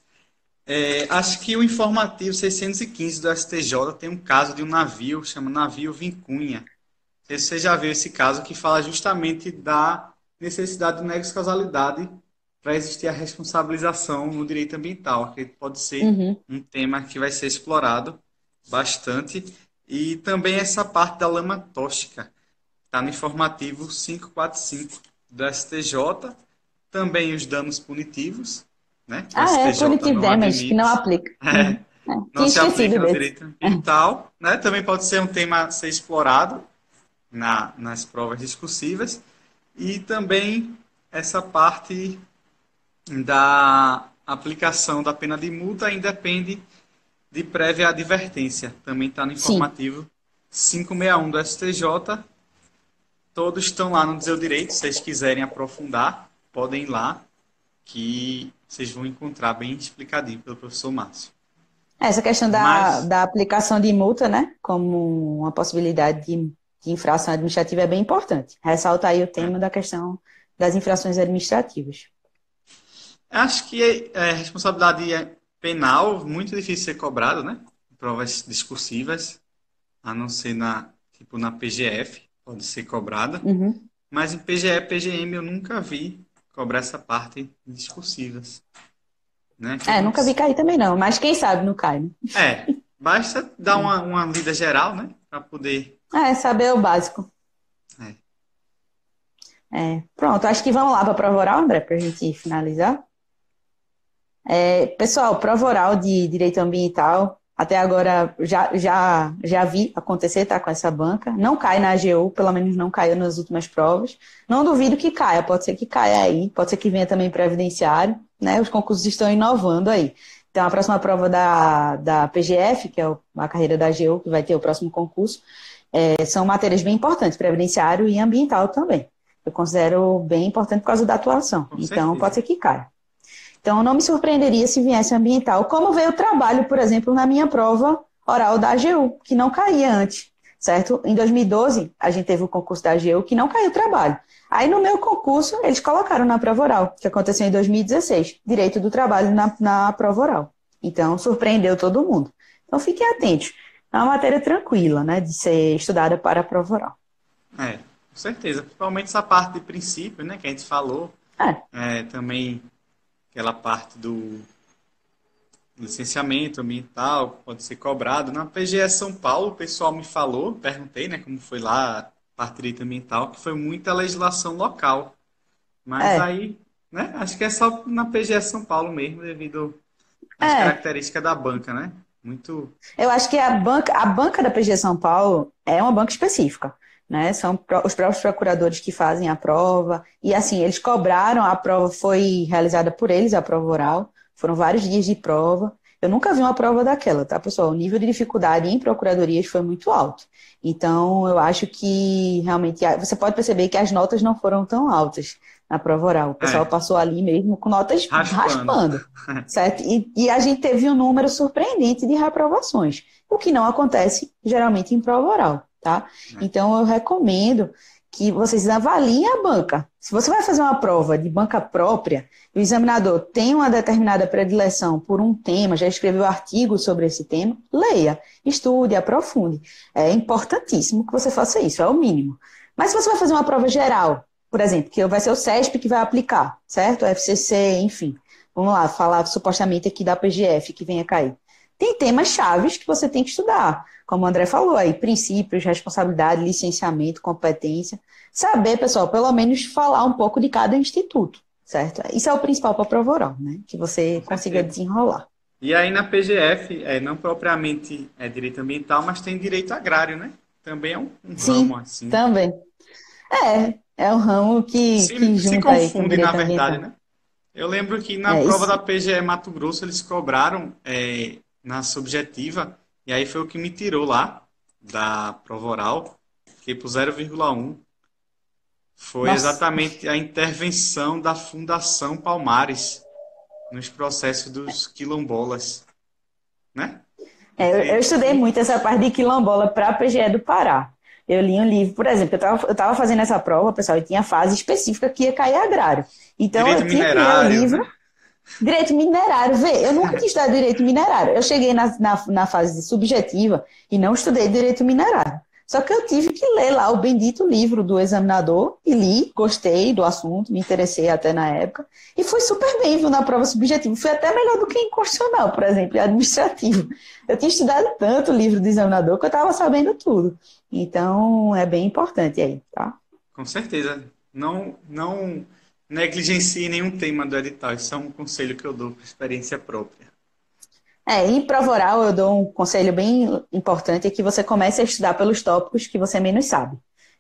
é, acho que o informativo 615 do STJ tem um caso de um navio, chama navio Vincunha. Você já viu esse caso que fala justamente da necessidade de nexo causalidade para existir a responsabilização no direito ambiental, que pode ser uhum. um tema que vai ser explorado bastante. E também essa parte da lama tóxica. Está no informativo 545 do STJ. Também os danos punitivos. Né? ah, é, punitive damage, que não aplica. É, uhum. é. Não se aplica no direito ambiental. Né? Também pode ser um tema a ser explorado na, nas provas discursivas. E também essa parte da aplicação da pena de multa independe de prévia advertência. Também está no informativo Sim. 561 do STJ Todos estão lá no Dizer Direito. Se vocês quiserem aprofundar, podem ir lá, que vocês vão encontrar bem explicadinho pelo professor Márcio. Essa questão da, Mas... da aplicação de multa, né, como uma possibilidade de, de infração administrativa é bem importante. Ressalta aí o tema da questão das infrações administrativas. Acho que é, responsabilidade é penal, muito difícil ser cobrado, né? Provas discursivas, a não ser na, tipo, na PGF, pode ser cobrada. Uhum. Mas em PGE, PGM eu nunca vi cobrar essa parte discursivas. Né? é, nunca vi cair também não, mas quem sabe não cai, né? É, basta dar uma, uma lida geral, né? Para poder. É, saber o básico. É. é. Pronto, acho que vamos lá para a prova oral, André, para a gente finalizar. É, pessoal, prova oral de direito ambiental, até agora já, já, já vi acontecer, tá, com essa banca. Não cai na AGU, pelo menos não caiu nas últimas provas. Não duvido que caia, pode ser que caia aí, pode ser que venha também previdenciário né? Os concursos estão inovando aí. Então, a próxima prova da, da PGF, que é a carreira da AGU, que vai ter o próximo concurso, é, são matérias bem importantes, previdenciário e ambiental também. Eu considero bem importante por causa da atuação. Com então, certeza. pode ser que caia. Então, não me surpreenderia se viesse ambiental, como veio o trabalho, por exemplo, na minha prova oral da AGU, que não caía antes, certo? Em 2012, a gente teve o concurso da AGU que não caiu o trabalho. Aí no meu concurso, eles colocaram na prova oral, que aconteceu em 2016, direito do trabalho na, na prova oral. Então, surpreendeu todo mundo. Então, fiquem atentos. É uma matéria tranquila, né, de ser estudada para a prova oral. É, com certeza. Principalmente essa parte de princípio, né, que a gente falou. É. é também aquela parte do licenciamento ambiental, pode ser cobrado. Na PGE São Paulo, o pessoal me falou, perguntei, né, como foi lá parte direito ambiental, que foi muita legislação local. Mas é. aí, né, acho que é só na PGE São Paulo mesmo, devido às é. características da banca, né? Muito. Eu acho que a banca, a banca da PGE São Paulo é uma banca específica. Né? São os próprios procuradores que fazem a prova. E assim, eles cobraram, a prova foi realizada por eles, a prova oral. Foram vários dias de prova. Eu nunca vi uma prova daquela, tá, pessoal? O nível de dificuldade em procuradorias foi muito alto. Então, eu acho que realmente você pode perceber que as notas não foram tão altas na prova oral. O pessoal é. passou ali mesmo com notas raspando, raspando certo? E, e, a gente teve um número surpreendente de reprovações, o que não acontece geralmente em prova oral, tá? É. Então, eu recomendo que vocês avaliem a banca. Se você vai fazer uma prova de banca própria, o examinador tem uma determinada predileção por um tema, já escreveu artigos sobre esse tema, leia, estude, aprofunde. É importantíssimo que você faça isso, é o mínimo. Mas se você vai fazer uma prova geral, por exemplo, que vai ser o CESP que vai aplicar, certo? O FCC, enfim. Vamos lá, falar supostamente aqui da PGF que venha cair. Tem temas chaves que você tem que estudar, como o André falou aí, princípios, responsabilidade, licenciamento, competência. Saber, pessoal, pelo menos falar um pouco de cada instituto, certo? Isso é o principal para a prova oral, né? Que você consiga desenrolar. E aí na PGF, é, não propriamente é direito ambiental, mas tem direito agrário, né? Também é um, um Sim, ramo assim. também. É, é um ramo que, se, que se confunde, na verdade, ambiental. né? Eu lembro que na é, prova isso... da PGE Mato Grosso eles cobraram é, na subjetiva, e aí foi o que me tirou lá da prova oral, fiquei por 0,1. Foi Nossa. exatamente a intervenção da Fundação Palmares nos processos dos quilombolas, né? É, eu, eu, estudei muito essa parte de quilombola para a PGE do Pará. Eu li um livro, por exemplo, eu estava fazendo essa prova, pessoal, e tinha fase específica que ia cair agrário. Então Direito eu tinha que ler o livro. Né? Direito minerário, vê, eu nunca tinha estudado direito minerário. Eu cheguei na, na, na fase subjetiva e não estudei direito minerário. Só que eu tive que ler lá o bendito livro do examinador e li, gostei do assunto, me interessei até na época. E foi super bem viu, na prova subjetiva. Foi até melhor do que em constitucional, por exemplo, administrativo. Eu tinha estudado tanto o livro do examinador que eu estava sabendo tudo. Então, é bem importante aí, tá? Com certeza. Não, não negligencie nenhum tema do edital. Isso é um conselho que eu dou por experiência própria. É, em prova oral eu dou um conselho bem importante, é que você comece a estudar pelos tópicos que você menos sabe.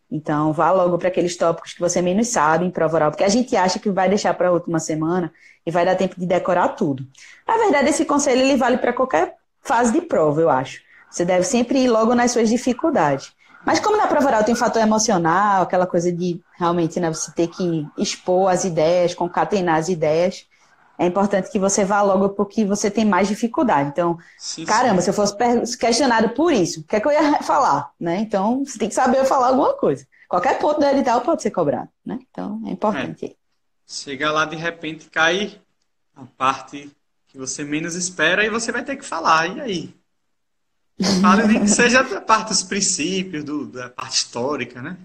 Então, vá logo para aqueles tópicos que você menos sabe em prova oral, porque a gente acha que vai deixar para a última semana e vai dar tempo de decorar tudo. Na verdade, esse conselho ele vale para qualquer fase de prova, eu acho. Você deve sempre ir logo nas suas dificuldades. Mas como na prova oral tem um fator emocional, aquela coisa de realmente né, você ter que expor as ideias, concatenar as ideias, é importante que você vá logo porque você tem mais dificuldade. Então, sim, caramba, sim. se eu fosse questionado por isso, o que é que eu ia falar? Né? Então, você tem que saber falar alguma coisa. Qualquer ponto do edital pode ser cobrado. Né? Então, é importante. É. Chega lá, de repente, cai a parte que você menos espera e você vai ter que falar. E aí? Fale seja da parte dos princípios, do, da parte histórica, né?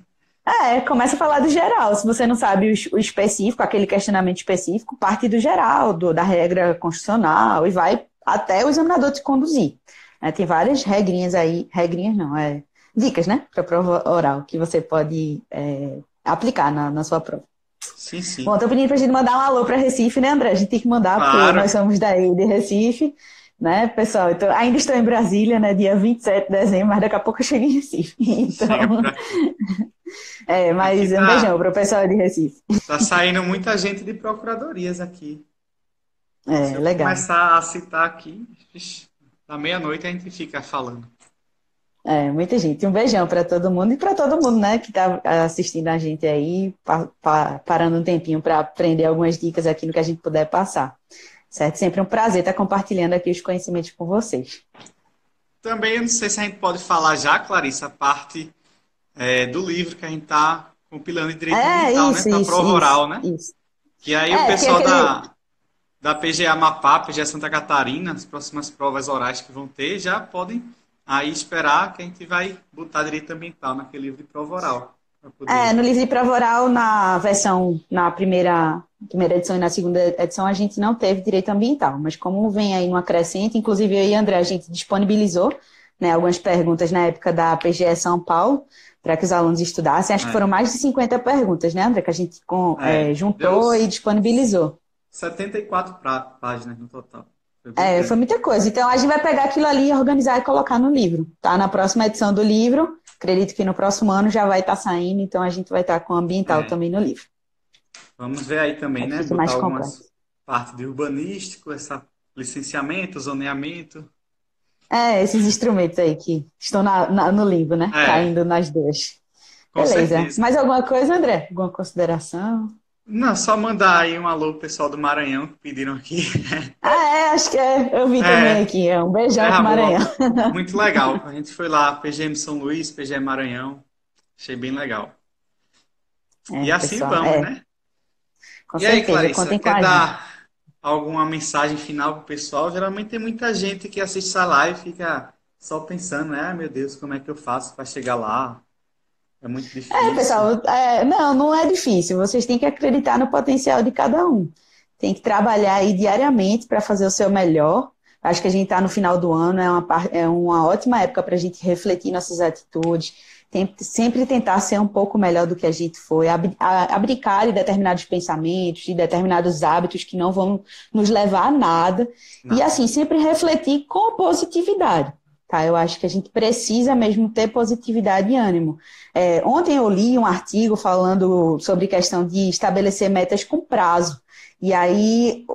É, começa a falar do geral. Se você não sabe o, específico, aquele questionamento específico, parte do geral, do, da regra constitucional, e vai até o examinador te conduzir. É, tem várias regrinhas aí, regrinhas não, é dicas, né, para prova oral, que você pode é, aplicar na, na sua prova. Sim, sim. Bom, tô pedindo pra gente mandar um alô para Recife, né, André? A gente tem que mandar, claro. porque nós somos daí de Recife, né, pessoal? Então, ainda estou em Brasília, né, dia 27 de dezembro, mas daqui a pouco eu chego em Recife. Então, é, mas tá, um beijão para o pessoal de Recife. Tá saindo muita gente de procuradorias aqui. É, Se legal. começar a citar aqui, da meia-noite a gente fica falando. É, muita gente. Um beijão para todo mundo e para todo mundo, né, que está assistindo a gente aí, pa, pa, parando um tempinho para aprender algumas dicas aqui no que a gente puder passar. Certo? Sempre um prazer estar compartilhando aqui os conhecimentos com vocês. Também, eu não sei se a gente pode falar já, Clarissa, a parte é, do livro que a gente está compilando em direito é, ambiental, né? Para prova isso, oral, né? Isso. Que aí é, o pessoal aquele... da, da PGA Amapá, PGA Santa Catarina, as próximas provas orais que vão ter, já podem aí esperar que a gente vai botar direito ambiental naquele livro de prova oral. Poder... É, no livro de prova oral, na versão, na primeira, primeira edição e na segunda edição, a gente não teve direito ambiental, mas como vem aí numa crescente, inclusive eu e André, a gente disponibilizou né, algumas perguntas na época da PGE São Paulo, para que os alunos estudassem. Acho é. que foram mais de 50 perguntas, né, André, que a gente com, é, é, juntou e disponibilizou. 74 páginas no total. É, foi muita coisa. Então a gente vai pegar aquilo ali, organizar e colocar no livro, tá? Na próxima edição do livro, acredito que no próximo ano já vai estar tá saindo, então a gente vai estar tá com o ambiental é. também no livro. Vamos ver aí também, né? Botar mais algumas partes de urbanístico, essa licenciamento, zoneamento. É, esses instrumentos aí que estão na, na, no limbo, né? É. Caindo nas duas. Com Beleza. Certeza. Mais alguma coisa, André? Alguma consideração? Não, só mandar aí um alô pro pessoal do Maranhão que pediram aqui. Ah, é, acho que é. Eu vi é. também aqui. É um beijão é, pro Maranhão. Muito legal. A gente foi lá, PGM São Luís, PGM Maranhão. Achei bem legal. É, e assim pessoal, vamos, é. né? Com e certeza, aí, Clarissa, quer dar alguma mensagem final pro pessoal? Geralmente tem muita gente que assiste essa live e fica só pensando, né? Ah, meu Deus, como é que eu faço para chegar lá? É muito difícil. É, pessoal, é, não, não é difícil. Vocês têm que acreditar no potencial de cada um. Tem que trabalhar aí diariamente para fazer o seu melhor. Acho que a gente está no final do ano, é uma, é uma ótima época para a gente refletir nossas atitudes, sempre tentar ser um pouco melhor do que a gente foi, ab, abdicar de determinados pensamentos, de determinados hábitos que não vão nos levar a nada. Não. E assim, sempre refletir com positividade. Tá? Eu acho que a gente precisa mesmo ter positividade e ânimo. É, ontem eu li um artigo falando sobre questão de estabelecer metas com prazo. E aí,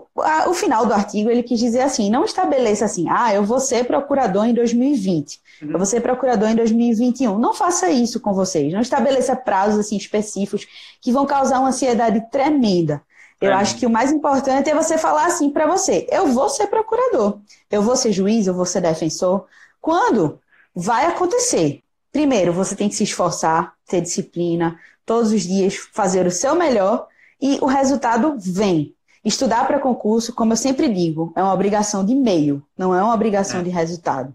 o final do artigo, ele quis dizer assim: não estabeleça assim, ah, eu vou ser procurador em 2020, uhum. eu vou ser procurador em 2021. Não faça isso com vocês. Não estabeleça prazos assim específicos que vão causar uma ansiedade tremenda. Eu acho que o mais importante é você falar assim para você: eu vou ser procurador, eu vou ser juiz, eu vou ser defensor. Quando vai acontecer? Primeiro, você tem que se esforçar, ter disciplina, todos os dias fazer o seu melhor e o resultado vem. Estudar para concurso, como eu sempre digo, é uma obrigação de meio, não é uma obrigação é. de resultado.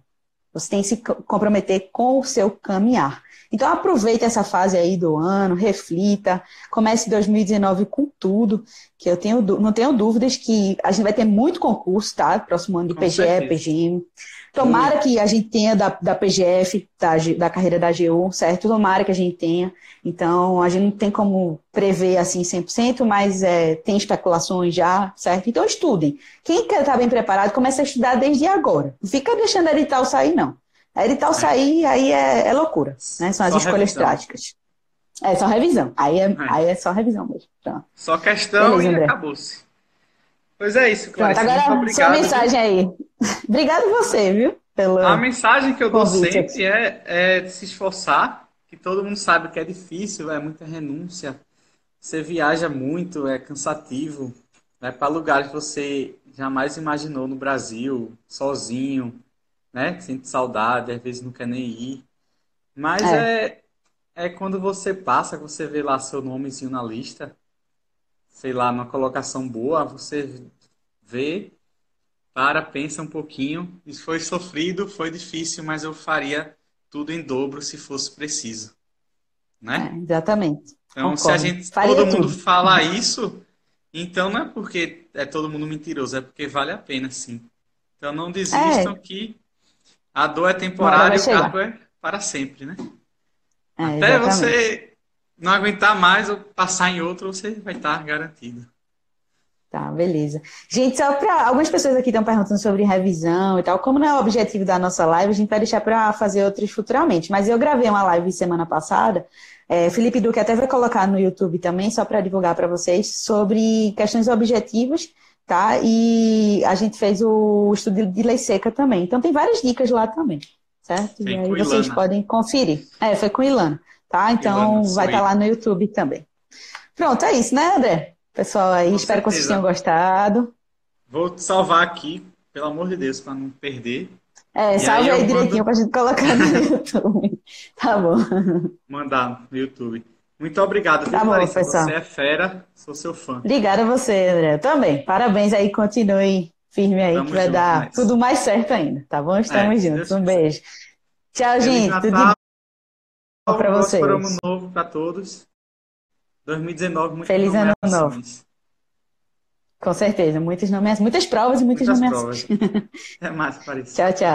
Você tem que se comprometer com o seu caminhar. Então aproveite essa fase aí do ano, reflita, comece 2019 com tudo, que eu tenho, não tenho dúvidas que a gente vai ter muito concurso, tá? Próximo ano de com PGE, certeza. PGM. Tomara que a gente tenha da, da PGF, da, da carreira da AGU, certo? Tomara que a gente tenha. Então, a gente não tem como prever assim 100%, mas é, tem especulações já, certo? Então, estudem. Quem quer estar bem preparado, começa a estudar desde agora. Não fica deixando a edital sair, não. A edital é. sair, aí é, é loucura, né? São as só escolhas revisão. práticas. É só revisão. Aí é, é. Aí é só revisão mesmo. Então, só questão Beleza, e acabou-se. Pois é isso, Clarice. Pronto, agora Muito sua mensagem aí. Obrigado você, viu? Pelo a mensagem que eu dou sempre é, é de se esforçar, que todo mundo sabe que é difícil, é muita renúncia. Você viaja muito, é cansativo, vai para lugares que você jamais imaginou no Brasil, sozinho, né? Sente saudade, às vezes não quer nem ir. Mas é, é, é quando você passa, você vê lá seu nomezinho na lista, sei lá, numa colocação boa, você vê, para, pensa um pouquinho. Isso foi sofrido, foi difícil, mas eu faria tudo em dobro se fosse preciso. Né? É, exatamente. Então, Concordo. se a gente, faria todo mundo fala isso, então não é porque é todo mundo mentiroso, é porque vale a pena, sim. Então não desistam é. que a dor é temporária e o cargo é para sempre, né? É, Até exatamente. você não aguentar mais ou passar em outro, você vai estar garantido. Tá, beleza. Gente, só para algumas pessoas aqui estão perguntando sobre revisão e tal. Como não é o objetivo da nossa live, a gente vai deixar para fazer outras futuramente. Mas eu gravei uma live semana passada. É, Felipe Duque até vai colocar no YouTube também, só para divulgar para vocês, sobre questões objetivas, tá? E a gente fez o estudo de lei seca também. Então tem várias dicas lá também, certo? e aí vocês podem conferir. É, foi com Ilana, tá? Então Ilana, vai estar tá lá no YouTube também. Pronto, é isso, né, André? Pessoal aí, Com espero certeza. que vocês tenham gostado. Vou salvar aqui, pelo amor de Deus, para não perder. É, e salve aí, aí direitinho para a gente colocar no YouTube. tá bom. Mandar no YouTube. Muito obrigado, tá bom, Larissa? Pessoal. Você é fera, sou seu fã. Obrigada a você, André. Também. Parabéns aí, continue firme aí, Tamo que vai dar mais. tudo mais certo ainda, tá bom? Estamos é, juntos. Um beijo. Tchau, Feliz gente. Natal. Tudo para vocês. Um novo para todos. 2019, muito Feliz ano novo. Com certeza, muitas nomeações, muitas provas e muitas, muitas nomeações. Provas. É mais, parece. tchau, tchau.